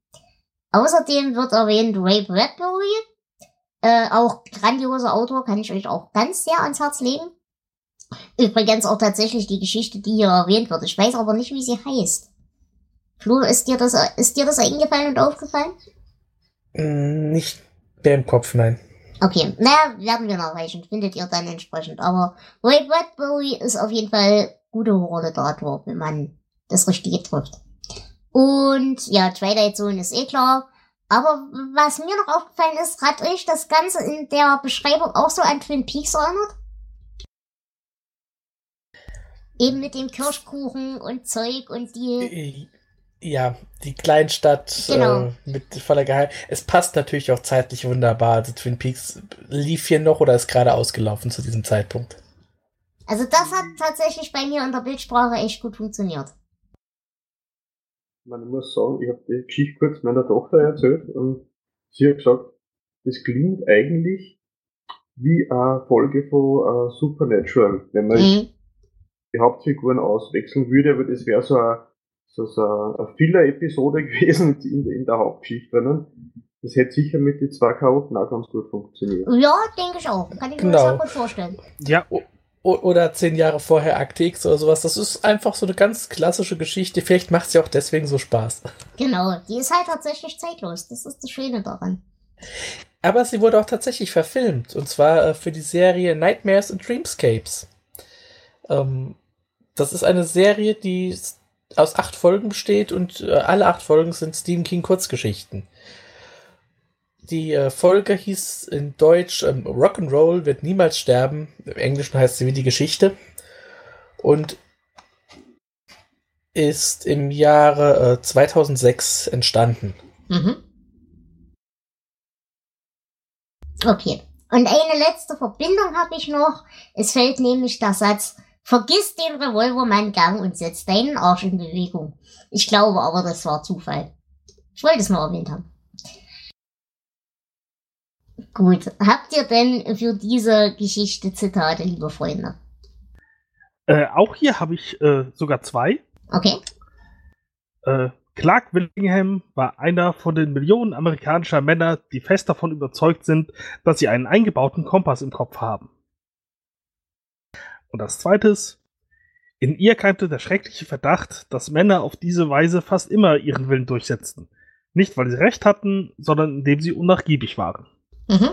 Außerdem wird erwähnt Ray Bradbury. Äh, auch grandioser Autor, kann ich euch auch ganz sehr ans Herz legen. Übrigens auch tatsächlich die Geschichte, die hier erwähnt wird. Ich weiß aber nicht, wie sie heißt. Flo, ist dir das, ist dir das eingefallen und aufgefallen? Mm, nicht mehr im Kopf, nein. Okay, naja, werden wir nachreichen. Findet ihr dann entsprechend. Aber Ray Bradbury ist auf jeden Fall gute Horrorliteratur, wenn man das Richtige trifft. Und ja, Twilight Zone ist eh klar. Aber was mir noch aufgefallen ist, hat euch das Ganze in der Beschreibung auch so an Twin Peaks erinnert? Eben mit dem Kirschkuchen und Zeug und die. Äh, ja, die Kleinstadt genau. äh, mit voller Geheim. Es passt natürlich auch zeitlich wunderbar. Also Twin Peaks lief hier noch oder ist gerade ausgelaufen zu diesem Zeitpunkt. Also das hat tatsächlich bei mir in der Bildsprache echt gut funktioniert. Man muss sagen, ich habe die Geschichte kurz meiner Tochter erzählt und sie hat gesagt, das klingt eigentlich wie eine Folge von uh, Supernatural, wenn man mhm die Hauptfiguren auswechseln würde, aber das wäre so eine, so, so eine Filler-Episode gewesen in, in der Hauptgeschichte drinnen. Das hätte sicher mit den zwei Chaoten auch ganz gut funktioniert. Ja, denke ich auch. Kann ich mir genau. sehr gut vorstellen. Ja. oder zehn Jahre vorher Akte X oder sowas. Das ist einfach so eine ganz klassische Geschichte. Vielleicht macht sie auch deswegen so Spaß. Genau, die ist halt tatsächlich zeitlos. Das ist das Schöne daran. Aber sie wurde auch tatsächlich verfilmt. Und zwar äh, für die Serie Nightmares and Dreamscapes. Ähm, das ist eine Serie, die aus acht Folgen besteht und äh, alle acht Folgen sind Stephen King Kurzgeschichten. Die äh, Folge hieß in Deutsch ähm, Rock'n'Roll wird niemals sterben. Im Englischen heißt sie wie die Geschichte. Und ist im Jahre äh, 2006 entstanden. Mhm. Okay. Und eine letzte Verbindung habe ich noch. Es fällt nämlich der Satz, Vergiss den Revolvermann-Gang und setz deinen Arsch in Bewegung. Ich glaube aber, das war Zufall. Ich wollte es nur erwähnt haben. Gut, habt ihr denn für diese Geschichte Zitate, liebe Freunde? Äh, auch hier habe ich äh, sogar zwei. Okay. Äh, Clark Willingham war einer von den Millionen amerikanischer Männer, die fest davon überzeugt sind, dass sie einen eingebauten Kompass im Kopf haben. Und als zweites, in ihr keimte der schreckliche Verdacht, dass Männer auf diese Weise fast immer ihren Willen durchsetzten. Nicht, weil sie recht hatten, sondern indem sie unnachgiebig waren. Mhm.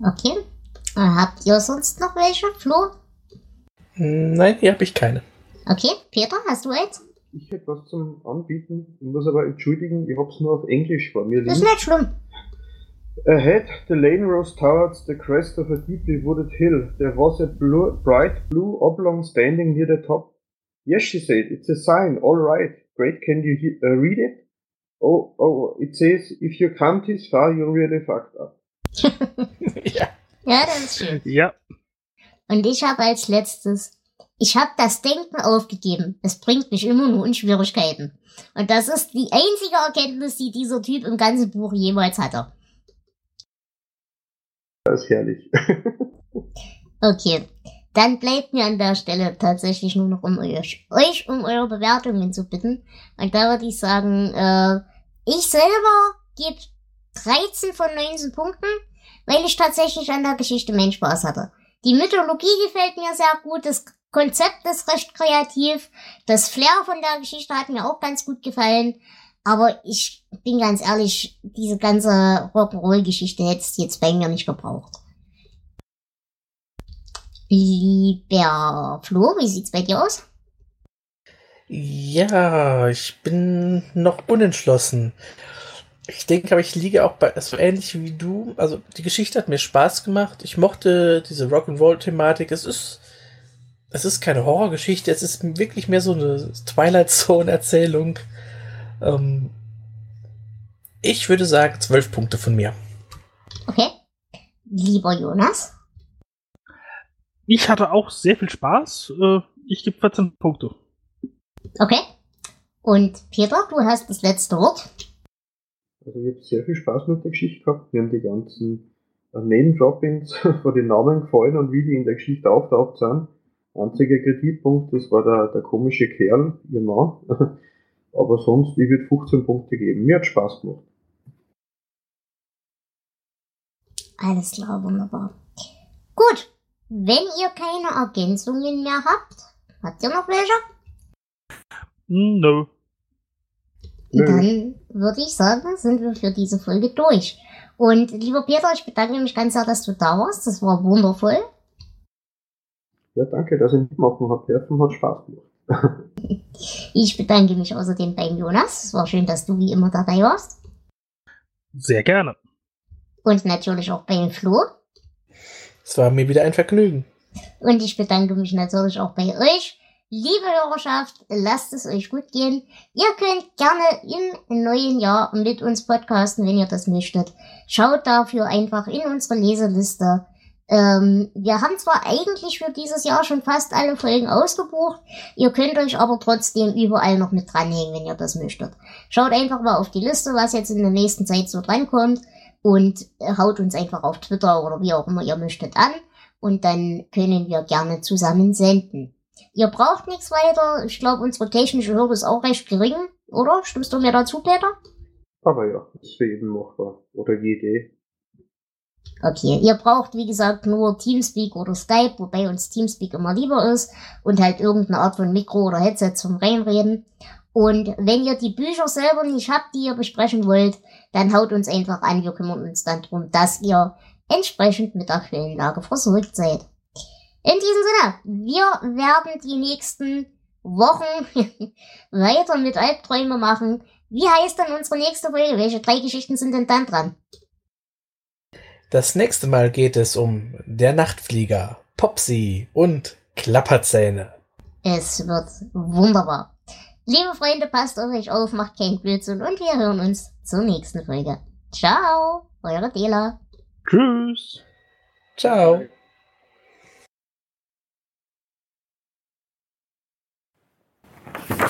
Okay. Äh, habt ihr sonst noch welche, Flo? Nein, hier habe ich keine. Okay, Peter, hast du eins? Ich hätte was zum Anbieten. Ich muss aber entschuldigen, ich hab's nur auf Englisch vor mir Das ist nicht schlimm. Ahead, the lane rose towards the crest of a deeply wooded hill. There was a blue, bright blue oblong standing near the top. Yes, she said, it's a sign. All right. Great, can you he- uh, read it? Oh, oh, it says, if you come this far, you're really fucked up. ja. Ja, das ist schön. Ja, Und ich habe als letztes, ich habe das Denken aufgegeben. Es bringt mich immer nur in Schwierigkeiten. Und das ist die einzige Erkenntnis, die dieser Typ im ganzen Buch jemals hatte. Das ist herrlich. Okay, dann bleibt mir an der Stelle tatsächlich nur noch um euch, euch um eure Bewertungen zu bitten. Und da würde ich sagen, äh, ich selber gebe 13 von 19 Punkten, weil ich tatsächlich an der Geschichte meinen Spaß hatte. Die Mythologie gefällt mir sehr gut, das Konzept ist recht kreativ, das Flair von der Geschichte hat mir auch ganz gut gefallen. Aber ich bin ganz ehrlich, diese ganze Rock'n'Roll-Geschichte hätte es jetzt bei mir nicht gebraucht. Lieber Flo, wie sieht's bei dir aus? Ja, ich bin noch unentschlossen. Ich denke aber, ich liege auch bei, so ähnlich wie du. Also, die Geschichte hat mir Spaß gemacht. Ich mochte diese Rock'n'Roll-Thematik. Es ist, es ist keine Horrorgeschichte. Es ist wirklich mehr so eine Twilight Zone-Erzählung. Ähm, ich würde sagen, zwölf Punkte von mir. Okay. Lieber Jonas? ich hatte auch sehr viel Spaß. Äh, ich gebe 14 Punkte. Okay. Und Peter, du hast das letzte Wort. Also ich habe sehr viel Spaß mit der Geschichte gehabt. Mir haben die ganzen äh, Name-Droppings von den Namen gefallen und wie die in der Geschichte auftaucht sind. Einziger Kritikpunkt, das war der, der komische Kerl, ihr Mann. Aber sonst, ich würde 15 Punkte geben. Mir hat Spaß gemacht. Alles klar, wunderbar. Gut. Wenn ihr keine Ergänzungen mehr habt, habt ihr noch welche? Nö. Dann würde ich sagen, sind wir für diese Folge durch. Und lieber Peter, ich bedanke mich ganz sehr, dass du da warst. Das war wundervoll. Ja, danke, dass ich mitmachen habe dürfen. Hat Spaß gemacht. Ich bedanke mich außerdem beim Jonas. Es war schön, dass du wie immer dabei warst. Sehr gerne. Und natürlich auch beim Flo. Es war mir wieder ein Vergnügen. Und ich bedanke mich natürlich auch bei euch. Liebe Hörerschaft, lasst es euch gut gehen. Ihr könnt gerne im neuen Jahr mit uns podcasten, wenn ihr das möchtet. Schaut dafür einfach in unsere Leseliste. Ähm, wir haben zwar eigentlich für dieses Jahr schon fast alle Folgen ausgebucht, ihr könnt euch aber trotzdem überall noch mit dranhängen, wenn ihr das möchtet. Schaut einfach mal auf die Liste, was jetzt in der nächsten Zeit so drankommt und äh, haut uns einfach auf Twitter oder wie auch immer ihr möchtet an und dann können wir gerne zusammen senden. Ihr braucht nichts weiter. Ich glaube, unsere technische Hürde ist auch recht gering, oder? Stimmst du mir dazu, Peter? Aber ja, ist für jeden machbar. Oder jede. Okay, ihr braucht wie gesagt nur Teamspeak oder Skype, wobei uns Teamspeak immer lieber ist und halt irgendeine Art von Mikro oder Headset zum Reinreden. Und wenn ihr die Bücher selber nicht habt, die ihr besprechen wollt, dann haut uns einfach an. Wir kümmern uns dann drum, dass ihr entsprechend mit der Quellenlage versorgt seid. In diesem Sinne, wir werden die nächsten Wochen weiter mit Albträume machen. Wie heißt denn unsere nächste Folge? Welche drei Geschichten sind denn dann dran? Das nächste Mal geht es um Der Nachtflieger, Popsy und Klapperzähne. Es wird wunderbar. Liebe Freunde, passt auf euch auf, macht kein Blödsinn und wir hören uns zur nächsten Folge. Ciao, eure Dela. Tschüss. Ciao. Bye.